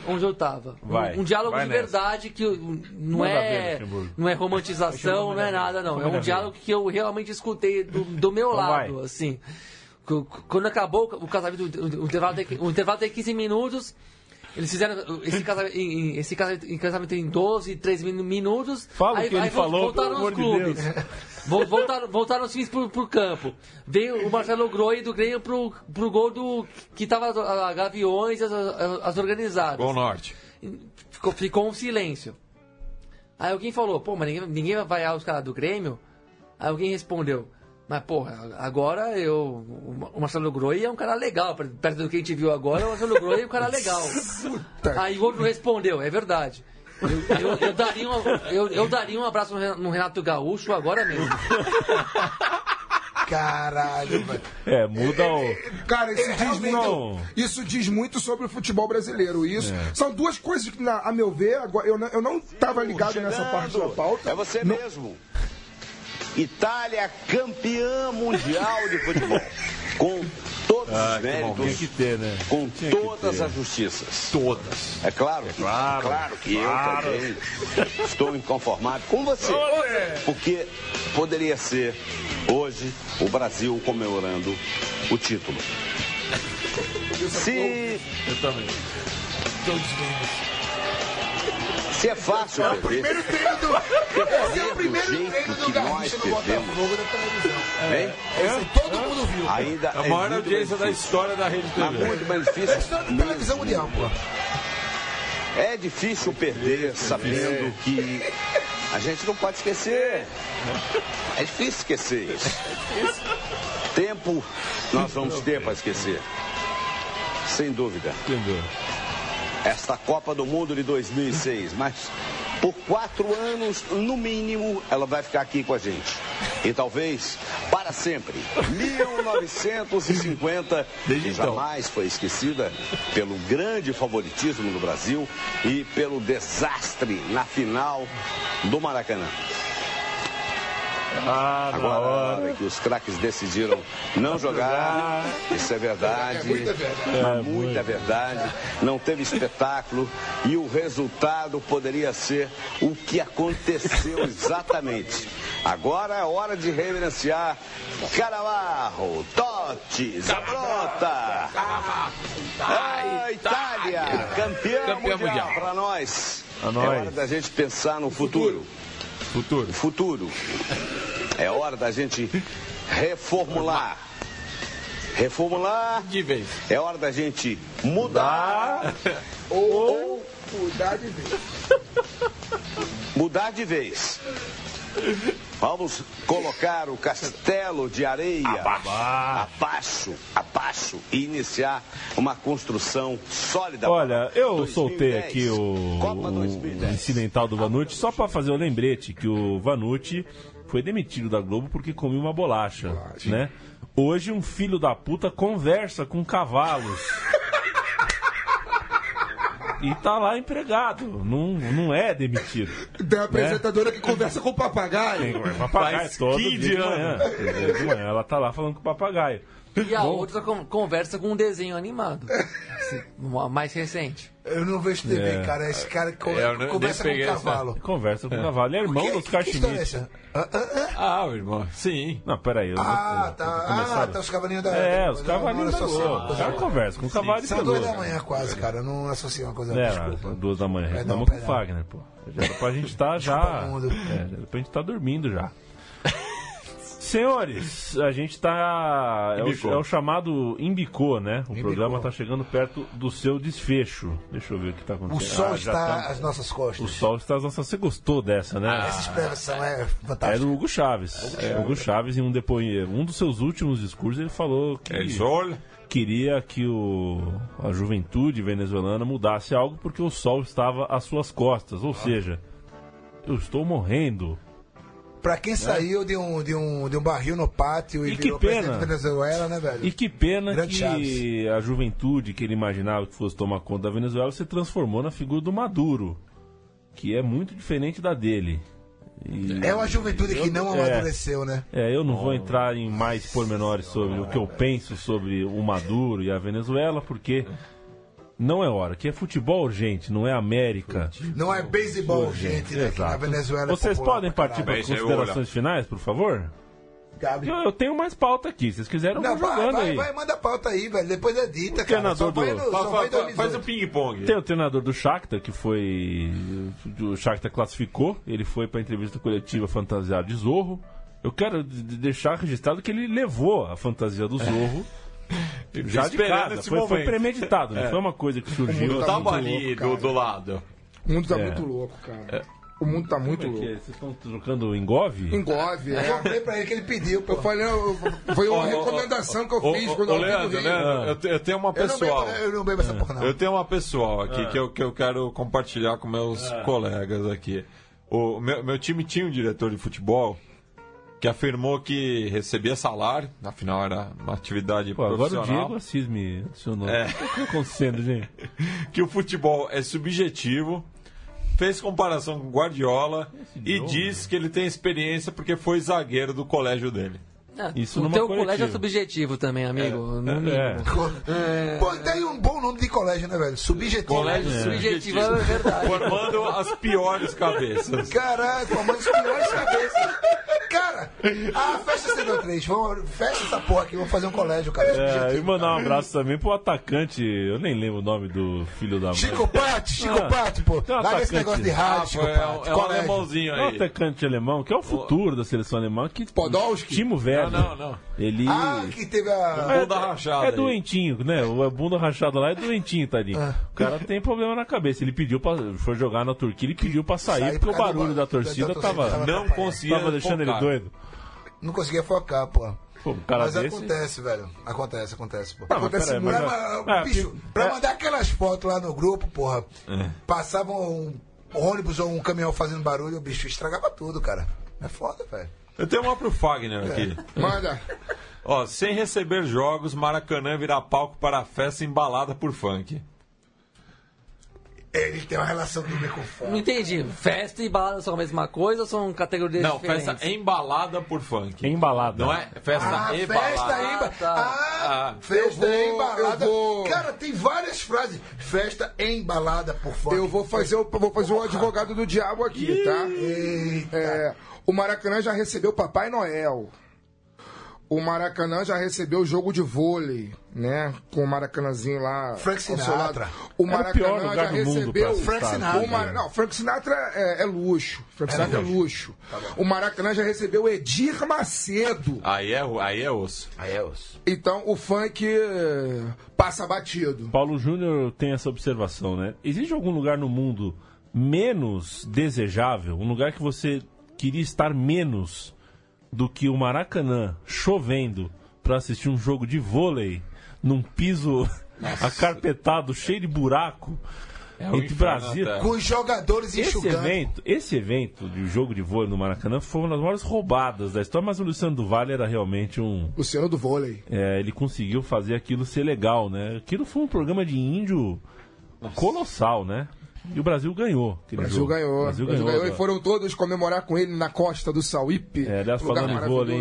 onde eu tava. Vai, um, um diálogo vai de nessa. verdade que não é, não é romantização, não é nada, não. É um diálogo que eu realmente escutei do, do meu Então lado, vai. assim. Qu- Quando acabou o casamento, o intervalo tem, o intervalo tem 15 minutos. Eles fizeram esse casamento, em, esse casamento, em casamento em 12, 13 min- minutos. Fala o que ele vol- falou, voltaram pelo os de clubes. Vol- Voltaram, voltaram os times pro, pro campo. Veio o Marcelo Groi do Grêmio pro, pro gol do. que tava a, a Gaviões as, as, as organizadas. Gol Norte. Ficou, ficou um silêncio. Aí alguém falou, pô, mas ninguém, ninguém vai vaiar os caras do Grêmio? Aí alguém respondeu, mas porra, agora eu. O Marcelo Groi é um cara legal, per- perto do que a gente viu agora, o Marcelo Groi é um cara legal. Aí o outro respondeu, é verdade. Eu, eu- eu daria, um, eu, eu daria um abraço no Ren- no Renato Gaúcho agora mesmo. Caralho, velho. É, muda o. Cara, isso diz, realmente muito, não. isso diz muito sobre o futebol brasileiro. Isso É. são duas coisas que, na- a meu ver, agora, eu, não- eu não estava ligado nessa parte da pauta. É você mesmo. Itália campeã mundial de futebol. Com todos Ah, os que méritos. que ter, né? Com Tinha que todas as justiças. Todas. É claro que, claro, claro que claro. eu também estou inconformado com você. Porque poderia ser hoje o Brasil comemorando o título. Se, Eu também. Todos lindos. Se é fácil É o perder, primeiro treino do. Esse é o primeiro jeito treino do que Garrincha nós no perdemos. Botafogo da televisão. hein? Esse todo mundo viu. ainda A é maior audiência da história da Rede TV. muito mais difícil. Esse é da televisão mundial, pô. É difícil perder sabendo que a gente não pode esquecer. É difícil esquecer isso. Tempo nós vamos ter para esquecer. Sem dúvida. Entendeu? Esta Copa do Mundo de 2006, mas por quatro anos, no mínimo, ela vai ficar aqui com a gente. E talvez para sempre. 1950, Desde que então. jamais foi esquecida pelo grande favoritismo do Brasil e pelo desastre na final do Maracanã. Ah, Agora, a hora. hora que os craques decidiram não jogar, isso é verdade. É muita verdade. Mas É, muita verdade. Não teve espetáculo e o resultado poderia ser o que aconteceu exatamente. Agora é hora de reverenciar Caravarro, Totti, Zabrota. A Itália, campeã, Campeã mundial, mundial. para nós. É hora da gente pensar no futuro. Futuro. Futuro. É hora da gente reformular. Reformular. De vez. É hora da gente mudar. Ou mudar de vez. Mudar de vez. Vamos colocar o castelo de areia abaixo, abaixo e iniciar uma construção sólida. Olha, eu 2010, soltei aqui o, o 2010. incidental do Vanucci só pra fazer o lembrete que o Vanucci foi demitido da Globo porque comia uma bolacha, né? Hoje um filho da puta conversa com cavalos. E tá lá empregado, não, não é demitido. Tem uma apresentadora que conversa com o papagaio. Tem papagaio Faz todo 15 dia de manhã. Dia de manhã. Ela tá lá falando com o papagaio. E a outra con- conversa com um desenho animado. Assim, uma mais recente. Eu não vejo TV, É. cara. Esse cara que co- É, eu nem com peguei o cavalo. Conversa com o cavalo. Ele é irmão dos que história é Schmidt. essa? Ah, ah, ah. Ah, meu irmão. Sim. Não, peraí. Eu Ah, tá. vou Ah, tá os cavalinhos da. É, os da- cavalinhos não da Globo. uma O coisa- cara conversa com o cavalo e São duas da manhã quase, cara. Não associa uma coisa. É, desculpa. duas da manhã. Perdão, Reclama com o. Fagner, pô. Já era pra gente estar já. Desculpa, mundo. É, já era pra gente estar dormindo já. Senhores, a gente tá. É é o chamado Imbicô, né? O Embicou. programa tá chegando perto do seu desfecho. Deixa eu ver o que tá acontecendo. O sol Ah, está tá- às nossas costas. O sol está às nossas. Você gostou dessa, né? Essa expressão é É fantástica. do Hugo Chaves. É, Hugo Chaves, em um, depo... um dos seus últimos discursos, ele falou que El Sol. queria que o... a juventude venezuelana mudasse algo porque o sol estava às suas costas. Ou seja, eu estou morrendo. Pra quem saiu de um, de, um, de um barril no pátio e, E que pena. da Venezuela, né, velho? E que pena Grande que a juventude que ele imaginava que fosse tomar conta da Venezuela se transformou na figura do Maduro, que é muito diferente da dele. E- É uma juventude que não É. amadureceu, né? É, eu não vou entrar em mais pormenores sobre o que eu penso sobre o Maduro e a Venezuela, porque não é hora. Que é futebol urgente, não é América. Não é beisebol, gente, né? Que na. Venezuela é Vocês podem pra partir para as considerações finais, por favor? caralho. Eu, eu tenho mais pauta aqui. Se vocês quiserem, eu Não, vai, jogando vai, aí. vai, manda a pauta aí, velho. Depois é dita, O cara. Só treinador vai do- no, Fa- só fa- vai fa- 2018. faz o ping-pong. Tem o treinador do Shakhtar, que foi... O Shakhtar classificou. Ele foi para a entrevista coletiva fantasiado de Zorro. Eu quero de- de deixar registrado que ele levou a fantasia do Zorro... Já de Esperando casa, esse foi, foi premeditado, não foi uma coisa que surgiu. Eu tá tava muito ali louco, do, do lado. O mundo tá É. muito louco, cara. O mundo tá muito Como é que é? louco. Vocês estão trocando engove? Engove, Eu é. falei pra ele que ele pediu. Eu falei, eu- foi uma recomendação que eu fiz quando eu Leandro, eu, te- eu tenho uma Eu não, pessoal. bebo, eu não bebo essa porra, não. Eu tenho uma pessoal aqui que, eu, que eu quero compartilhar com meus colegas aqui. O meu, meu time tinha um diretor de futebol que afirmou que recebia salário, afinal era uma atividade Pô, agora o profissional. Diego Assis me adicionou. É. O que tá acontecendo, gente? que o futebol é subjetivo, fez comparação com Guardiola e jogo, diz que ele tem experiência porque foi zagueiro do colégio dele. É, Isso o teu coletiva. colégio é subjetivo também, amigo. no mínimo. É. Pô, tem um bom nome de colégio, né, velho? Subjetivo. Colégio Subjetivo é verdade. Formando as piores cabeças. Caralho, formando as piores cabeças. Cara, a festa CD3, vamos, fecha essa porra aqui, vamos fazer um colégio, cara. É, e mandar um abraço também pro atacante, eu nem lembro o nome do filho da mãe. Chico Patti, Chico Ah, Patti, pô. um Larga esse atacante. negócio de rádio, Ah, Chico é, um- é um alemãozinho É um aí. atacante alemão, que é o futuro da seleção alemã, que Podolski? Timo Werner. Não, não, não. Ele Ah, que teve a. Bunda rachada. é aí. doentinho, né? O bunda rachada lá é doentinho, tadinho. Ah. O cara tem problema na cabeça. Ele pediu pra. Foi jogar na Turquia, ele pediu pra sair, Sair porque por o barulho ba- da torcida da torcida tava, Não conseguia tava deixando ele doido. Não conseguia focar, pô. Pô, Mas desse. acontece, velho. Acontece, acontece, pô. Não, mas Acontece muito. mas- Pra, ma- é, bicho, porque- pra é, mandar aquelas fotos lá no grupo, porra, É. passava um ônibus ou um caminhão fazendo barulho, o bicho estragava tudo, cara. É foda, velho. Eu tenho uma pro Fagner aqui. Manda. Ó, sem receber jogos, Maracanã virá palco para a festa embalada por funk. Ele tem uma relação dúbia com fome. Não entendi. Festa e balada são a mesma coisa ou são categorias Não, diferentes? festa embalada por funk. Embalada. Não é festa Ah, e festa balada. emba... tá. Ah, Ah, festa vou- embalada. vou- Cara, tem várias frases. Festa embalada por fora. Eu vou fazer o, vou fazer o advogado do diabo aqui, tá? Eita. É, o Maracanã já recebeu Papai Noel. O Maracanã já recebeu o jogo de vôlei, né? Com o Maracanãzinho lá. Frank Sinatra. O o Maracanã pior lugar já do mundo recebeu. Frank estar, Sinatra. O Mar- Não, Frank Sinatra é, é luxo. Frank Sinatra é luxo. O Maracanã já recebeu o Edir Macedo. Aí é, aí é osso. Aí é os. Então o funk eh, passa batido. Paulo Júnior tem essa observação, né? Existe algum lugar no mundo menos desejável, um lugar que você queria estar menos do que o Maracanã chovendo para assistir um jogo de vôlei num piso acarpetado, cheio de buraco É entre inferno Brasil. Com os jogadores Esse enxugando. evento, esse evento de jogo de vôlei no Maracanã foi uma das maiores roubadas da história, mas o Luciano do Vale era realmente um. Luciano do vôlei. é, ele conseguiu fazer aquilo ser legal, né? Aquilo foi um programa de índio colossal, né? E o Brasil ganhou. O Brasil jogo. ganhou. O Brasil Brasil ganhou. ganhou e foram todos comemorar com ele na costa do Sauípe. É, aliás, lugar falando em vôlei,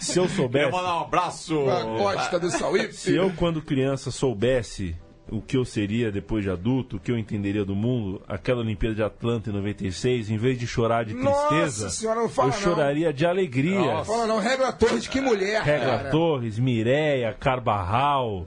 se eu soubesse, mandar um abraço. Na costa do Sauípe. se eu quando criança soubesse o que eu seria depois de adulto, o que eu entenderia do mundo, aquela Olimpíada de Atlanta em 96, em vez de chorar de Nossa tristeza, senhora, não fala eu não. choraria de alegria. Nossa. Fala não, Regra Torres, que mulher. Regra cara. Torres, Mireia, Carbarral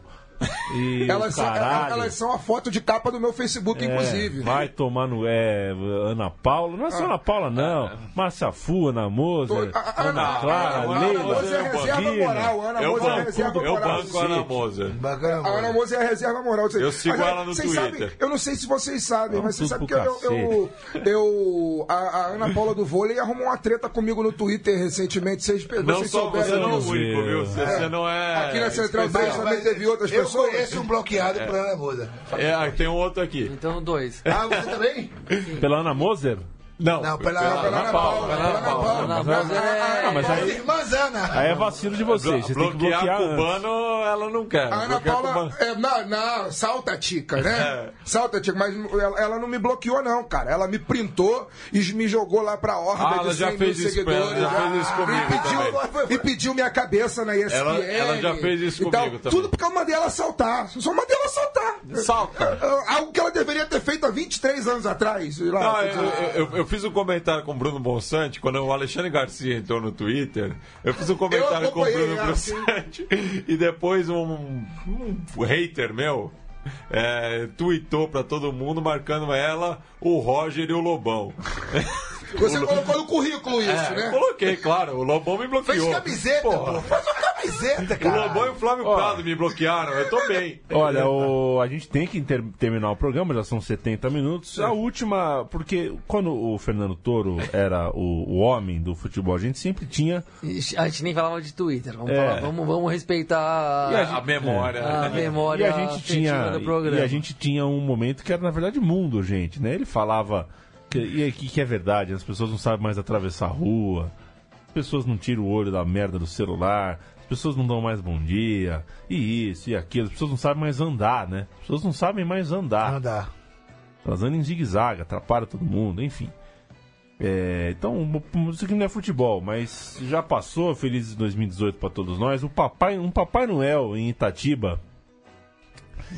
e Elas são, caralho. elas são a foto de capa do meu Facebook, É, inclusive. Vai tomar no. É, Ana Paula. Não é só Ana Paula, não. Márcia Fu, Ana Moser, A- a- Ana Ana- Clara, Ana- Ana Leila. Moser é reserva moral. Ana Eu Moser é banco, reserva eu moral. banco a Ana Moser. Bacana, A Ana. Moser é a reserva moral. Eu sigo Mas, ela no Twitter. sabem- eu não sei se vocês sabem, mas vocês sabem que eu. eu, eu- a, a Ana Paula do vôlei arrumou uma treta comigo no Twitter recentemente. Vocês, Não vocês só souberam você não é o único, viu? Você, não é. Aqui na Central especial. 10 também teve outras Eu pessoas. Conheço um bloqueado por Ana Moza. É, tem um outro aqui. Então, dois. Ah, você também? Pela Ana Moser? Não, Não, pela, Pela pela Ana Paula. Pela Ana Paula. Ana mas aí- é- mas Ana. aí é vacilo de vocês. Vocês têm que bloquear cubano, ela não quer. A Ana Paula. É, não, não, salta tica, né? É. Salta tica, mas ela, ela não me bloqueou, não, cara. Ela me printou e me jogou lá pra horda Ah, ela de já 100 fez mil isso seguidores. já fez isso comigo e pediu, também. e pediu minha cabeça na ESPN. Ela- ela já fez isso e tal. comigo também. Tudo porque eu mandei ela saltar. Só mandei ela saltar. Salta. Ah, Algo que ela deveria ter feito há 23 anos atrás. lá, Não, eu, dizer, eu- eu fiz um comentário com o Bruno Bonsante, quando o Alexandre Garcia entrou no Twitter. Eu fiz um comentário com o Bruno é, Bonsante. E depois um, um hater meu é, tweetou pra todo mundo, marcando ela, o Roger e o Lobão. Você colocou no currículo isso, É, né? Coloquei, claro. O Lobão me Fez bloqueou. camiseta, Porra. pô. Faz uma camiseta, O cara. Lobão e o Flávio Prado me bloquearam. Eu tô bem. Olha, o, a gente tem que ter- terminar o programa, já são 70 minutos. A última, porque quando o Fernando Toro era o, o homem do futebol, a gente sempre tinha A gente nem falava de Twitter. Vamos, É. falar, vamos, vamos respeitar E a, A memória. a E memória a gente tinha afetiva do programa. e a gente tinha um momento que era na verdade mundo, gente, né? Ele falava que, e aqui que é verdade, as pessoas não sabem mais atravessar a rua. pessoas não tiram o olho da merda do celular, as pessoas não dão mais bom dia, e isso e aquilo, as pessoas não sabem mais andar, né? As pessoas não sabem mais andar. Andar. Elas andam em zigue-zague, atrapalham todo mundo, enfim. É, então, isso aqui não é futebol, mas já passou, feliz 2018 para todos nós. O papai, um Papai Noel em Itatiba.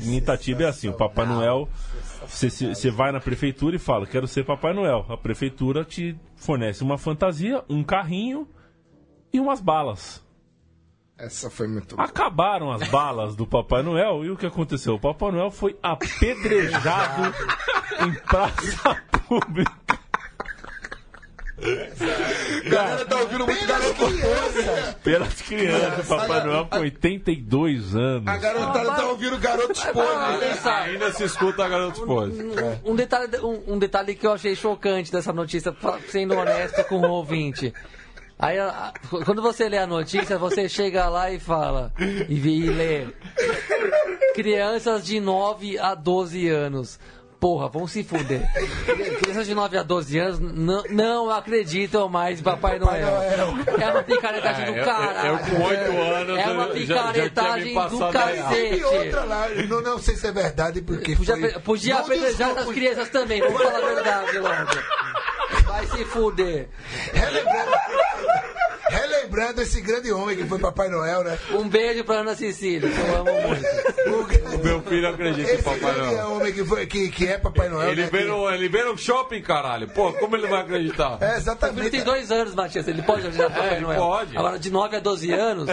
Em Itatiba é assim, o Papai Noel, você, você vai na prefeitura e fala, quero ser Papai Noel. A prefeitura te fornece uma fantasia, um carrinho e umas balas. Essa foi muito Acabaram as balas do Papai Noel e o que aconteceu? O Papai Noel foi apedrejado em praça pública. Galera tá ouvindo muito garoto esponja. Pelas crianças, Papai Noel com 82 anos. A garotada tá ouvindo garoto esponja. Pensar. Ainda se escuta a Garoto Esposa. Um detalhe, um, um detalhe que eu achei chocante dessa notícia, sendo honesto com o ouvinte. Aí, quando você lê a notícia, você chega lá e fala, e, e lê, crianças de 9 a 12 anos. Porra, vão se fuder. Crianças de 9 a 12 anos não, não acreditam mais em Papai Noel. É uma picaretagem do É, eu- caralho. eu com oito anos, É uma eu já- já picaretagem do. E cacete. outra lá, não, não sei se é verdade, porque Podia, foi... podia apedrejar essas crianças também, vamos falar a verdade logo. Vai se fuder. Relembrando, relembrando esse grande homem que foi Papai Noel, né? Um beijo pra Ana Cecília, que eu amo muito. O, O meu filho acredita em esse Papai grande Noel. homem que, foi, que, que é Papai Noel. Ele né, que- no, ele vê no shopping, caralho. Pô, como ele vai acreditar? É, exatamente. tem dois anos, Matias, ele pode ajudar Papai ele Noel. pode. Agora, de 9 a 12 anos,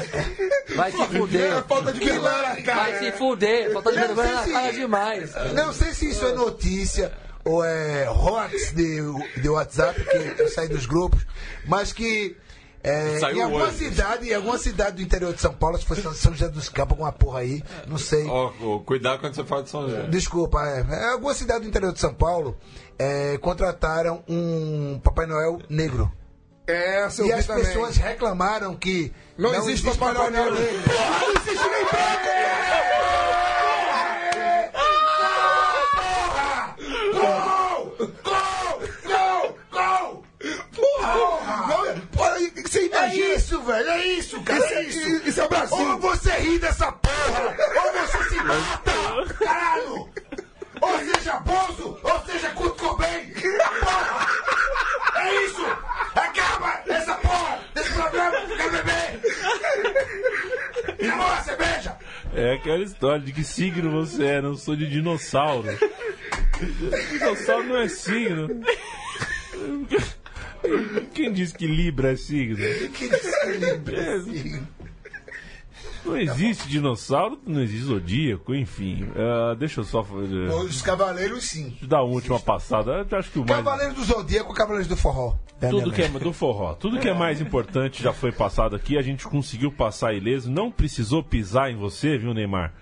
vai se É fuder. falta de vergonha, cara. Vai se fuder, falta de vergonha na se- cara demais. Não sei se isso é notícia ou é hoax de, de WhatsApp, que eu saí dos grupos, mas que é, Saiu em alguma hoje. cidade, em alguma cidade do interior de São Paulo, se fosse São José dos Campos, alguma porra aí, não sei. Ó, ó, cuidado quando você fala de São José. Desculpa, é, é alguma cidade do interior de São Paulo é, contrataram um Papai Noel negro. É, seu E as pessoas reclamaram que Não existe Papai Noel negro. Não existe nem branco! Gol! Gol! Gol! Gol! Porra! Você É imagina isso, velho, é isso, cara, Isso é é- isso! isso é o Brasil. Ou você ri dessa porra, ou você se mata! Caralho! Ou seja, Bozo, ou seja, Kurt Cobain! Porra! É isso! Acaba essa porra desse programa, quer beber! Acabou a cerveja! É aquela história de que signo você é, não sou de dinossauro. dinossauro não é signo. Quem disse que Libra é signo? Que descalibra, Não existe dinossauro, não existe zodíaco, enfim. Ah, deixa eu só uh, Os cavaleiros, sim. dar uma última passada. Eu acho que o mais. Cavaleiros do Zodíaco, Cavaleiros do Forró. É Tudo que é do forró, tudo que é mais importante já foi passado aqui, a gente conseguiu passar ileso, não precisou pisar em você, viu, Neymar?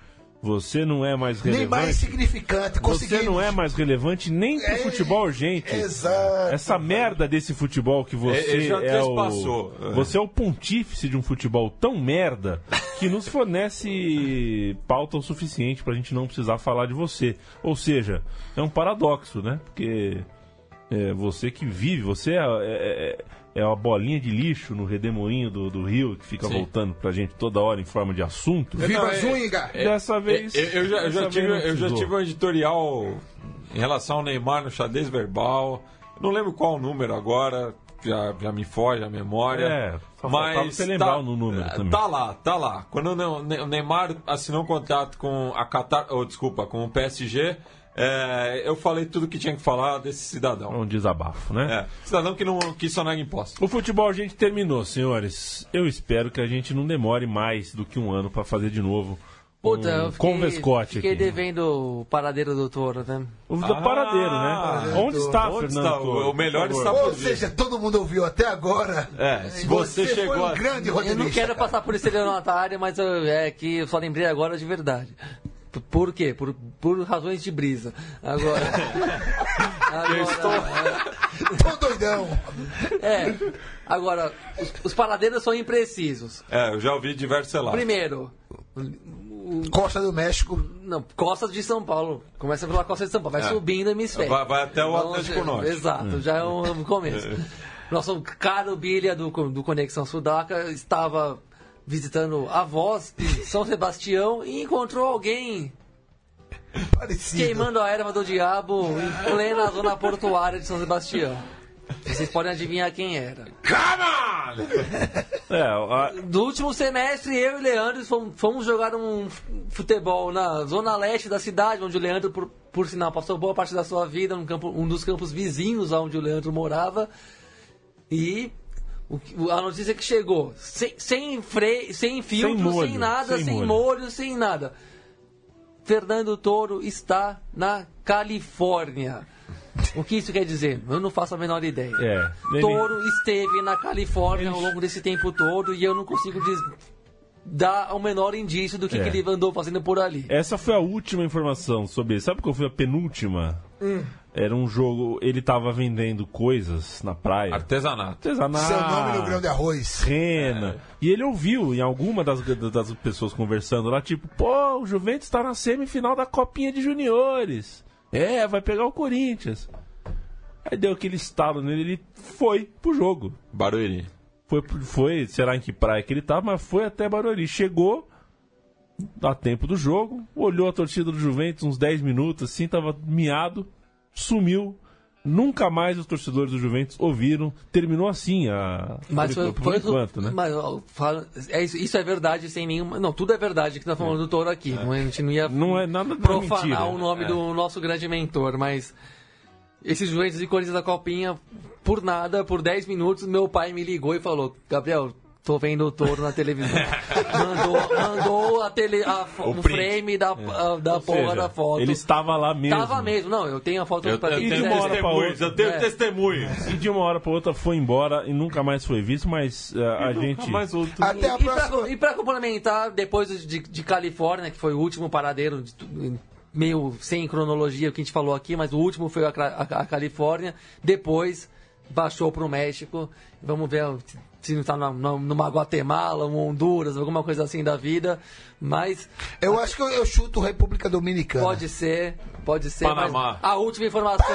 Você não é mais Nem mais relevante. significante. Você não é mais relevante nem pro É, futebol urgente. Exato. Essa merda desse futebol que você já é o você é o pontífice de um futebol tão merda que nos fornece pauta o suficiente pra gente não precisar falar de você. Ou seja, é um paradoxo, né? Porque é você que vive, você é, é, é uma bolinha de lixo no redemoinho do, do rio que fica Sim. voltando pra gente toda hora em forma de assunto. Viva é- Zunga! Dessa vez. Eu, eu já, eu, já tive, eu já tive um editorial em relação ao Neymar no xadrez verbal. Não lembro qual o número agora, já, já me foge a memória. É, só mas você lembrar tá, o número também. Tá lá, tá lá. Quando o Ne- o Neymar assinou um contrato com a Qatar, oh, desculpa, com o PSG, é, eu falei tudo que tinha que falar desse cidadão. Um desabafo, né? É, cidadão que não que só nega imposto. O futebol a gente terminou, senhores. Eu espero que a gente não demore mais do que um ano pra fazer de novo. Puta, um eu fiquei, Convescote fiquei aqui. devendo o paradeiro do touro, né? O do Ah, paradeiro, né? Onde está, onde Fernando? está? O- o melhor está. Ou seja, todo mundo ouviu até agora. É, se você foi chegou um a- grande Eu não quero cara. passar por estelionatário, mas eu, é que eu só lembrei agora de verdade. Por quê? Por, por razões de brisa. Agora. agora Tô doidão. é, agora, os, os paradeiros são imprecisos. É, eu já ouvi diversos relatos. Primeiro, Costa do México. não, costas de São Paulo. Começa pela costa de São Paulo, vai É. subindo o hemisfério. Vai- vai até o Vamos- Atlântico Norte. Exato, já é um começo. Nosso caro Bilha do, do Conexão Sudaca estava visitando avós de São Sebastião e encontrou alguém Parecido. queimando a erva do diabo em plena zona portuária de São Sebastião. Vocês podem adivinhar quem era. É, a- No último semestre, eu e Leandro fomos, fomos jogar um futebol na zona leste da cidade, onde o Leandro, por, por sinal, passou boa parte da sua vida, num campo, um dos campos vizinhos aonde o Leandro morava. E o a notícia que chegou, sem, sem, freio, sem filtro, sem, molho, nada, sem sem, molho. molho, sem nada. Fernando Toro está na Califórnia. O que isso quer dizer? Eu não faço a menor ideia. é. Ele- Toro esteve na Califórnia ao longo desse tempo todo e eu não consigo diz- dar o menor indício do que, É. que ele andou fazendo por ali. Essa foi a última informação sobre ele. Sabe qual foi a penúltima? Era um jogo. Ele tava vendendo coisas na praia. Artesanato. Artesanato. Seu nome no grão de arroz. Rena. E ele ouviu em alguma das, das pessoas conversando lá, tipo, pô, o Juventus tá na semifinal da Copinha de Juniores. É, vai pegar o Corinthians. Aí deu aquele estalo nele, ele foi pro jogo. Barueri. Foi, foi, sei lá em que praia que ele tava, mas foi até Barueri. Chegou a tempo do jogo, olhou a torcida do Juventus uns 10 minutos, assim, tava miado, sumiu. Nunca mais os torcedores do Juventus ouviram. Terminou assim a. Mas por, foi, por foi- enquanto, né? Mas, é isso, isso é verdade sem nenhuma. Não, tudo é verdade que nós falando do Toro aqui. Não, a gente não ia Não é nada é profanar mentira. o nome do nosso grande mentor, mas esses Juventus e Corinthians da Copinha, por nada, por 10 minutos, meu pai me ligou e falou: Gabriel, tô vendo o touro na televisão. mandou mandou a tele, a O o, frame da, a- da Ou porra seja, da foto. Ele estava lá mesmo. Tava mesmo, não, eu tenho a foto Eu, pra eu quem tenho de uma quiser. hora pra outra. eu tenho É. testemunhos. E de uma hora pra outra foi embora e nunca mais foi visto, mas eh, a gente. Mais outro. Até a E pra, próxima. e pra complementar, depois de, de Califórnia, que foi o último paradeiro, de meio sem cronologia o que a gente falou aqui, mas o último foi a, a- a Califórnia. Depois baixou pro México. Vamos ver se não tá na- numa Guatemala, um Honduras, alguma coisa assim da vida. Mas Eu acho que eu, eu chuto República Dominicana. pode ser, pode ser. Panamá. A última informação.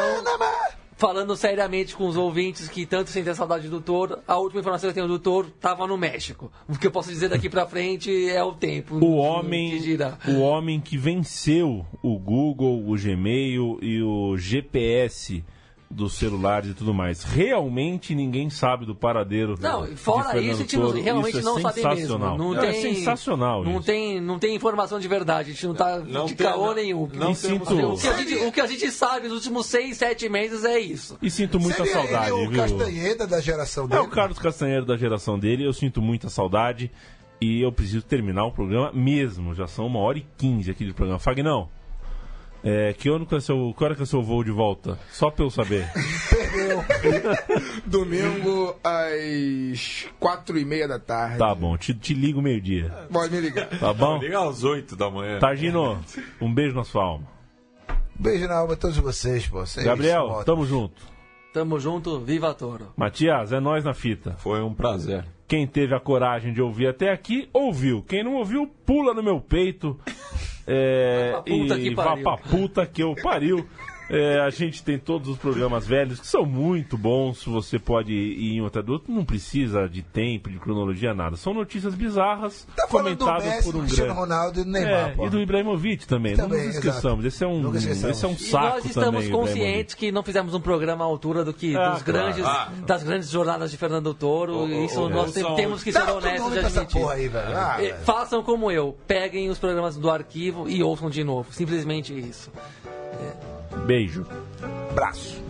Falando seriamente com os ouvintes que tanto sentem saudade do Toro, a última informação que eu tenho do Toro estava no México. O que eu posso dizer daqui pra frente é o tempo. O homem, o homem que venceu o Google, o Gmail e o GPS dos celulares e tudo mais. Realmente ninguém sabe do paradeiro. Não, de fora Fernando isso, a gente não- Toro. realmente Isso é não sabe mesmo. Não É tem, sensacional Não isso. tem, não tem informação de verdade. A gente não tá Não de tem- caô não- nenhum. não E sinto- o, que a gente, o que a gente sabe nos últimos seis, sete meses é isso. E sinto muita Seria saudade, ele o viu? Castanheda da geração É dele. o Carlos Castanheiro da geração dele, eu sinto muita saudade e eu preciso terminar o programa mesmo. Já são uma hora e quinze aqui de programa. Fagnão, é, que, ano que, é seu, que hora que é seu voo de volta? Só pra eu saber. Perdeu. Domingo às quatro e meia da tarde. Tá bom, te, te ligo meio-dia. Pode me ligar. Tá bom? Liga às 8 da manhã. Targino, um beijo na sua alma. Beijo na alma de todos vocês, pô. Vocês Gabriel, são tamo junto. Tamo junto, viva Toro. Matias, é nós na fita. Foi um prazer. Quem teve a coragem de ouvir até aqui, ouviu. Quem não ouviu, pula no meu peito. É, pra puta e que vá pariu. pra puta que eu pariu. É, a gente tem todos os programas velhos que são muito bons. Você pode ir em um até do outro. Não precisa de tempo, de cronologia, nada. São notícias bizarras Tá comentadas Messi, por um grande. Ronaldo e do Neymar, É, pô. e do Ibrahimovic também. Também, não nos esqueçamos. Esse é um, esse é um E saco nós estamos também, conscientes que não fizemos um programa à altura do que Ah, dos grandes, claro. das grandes jornadas de Fernando Toro. Ô, Isso ô, nós temos que ser honestos de admitir. aí. Ah, velho. Façam como eu, peguem os programas do arquivo e ouçam de novo. Simplesmente isso. Beijo. Abraço.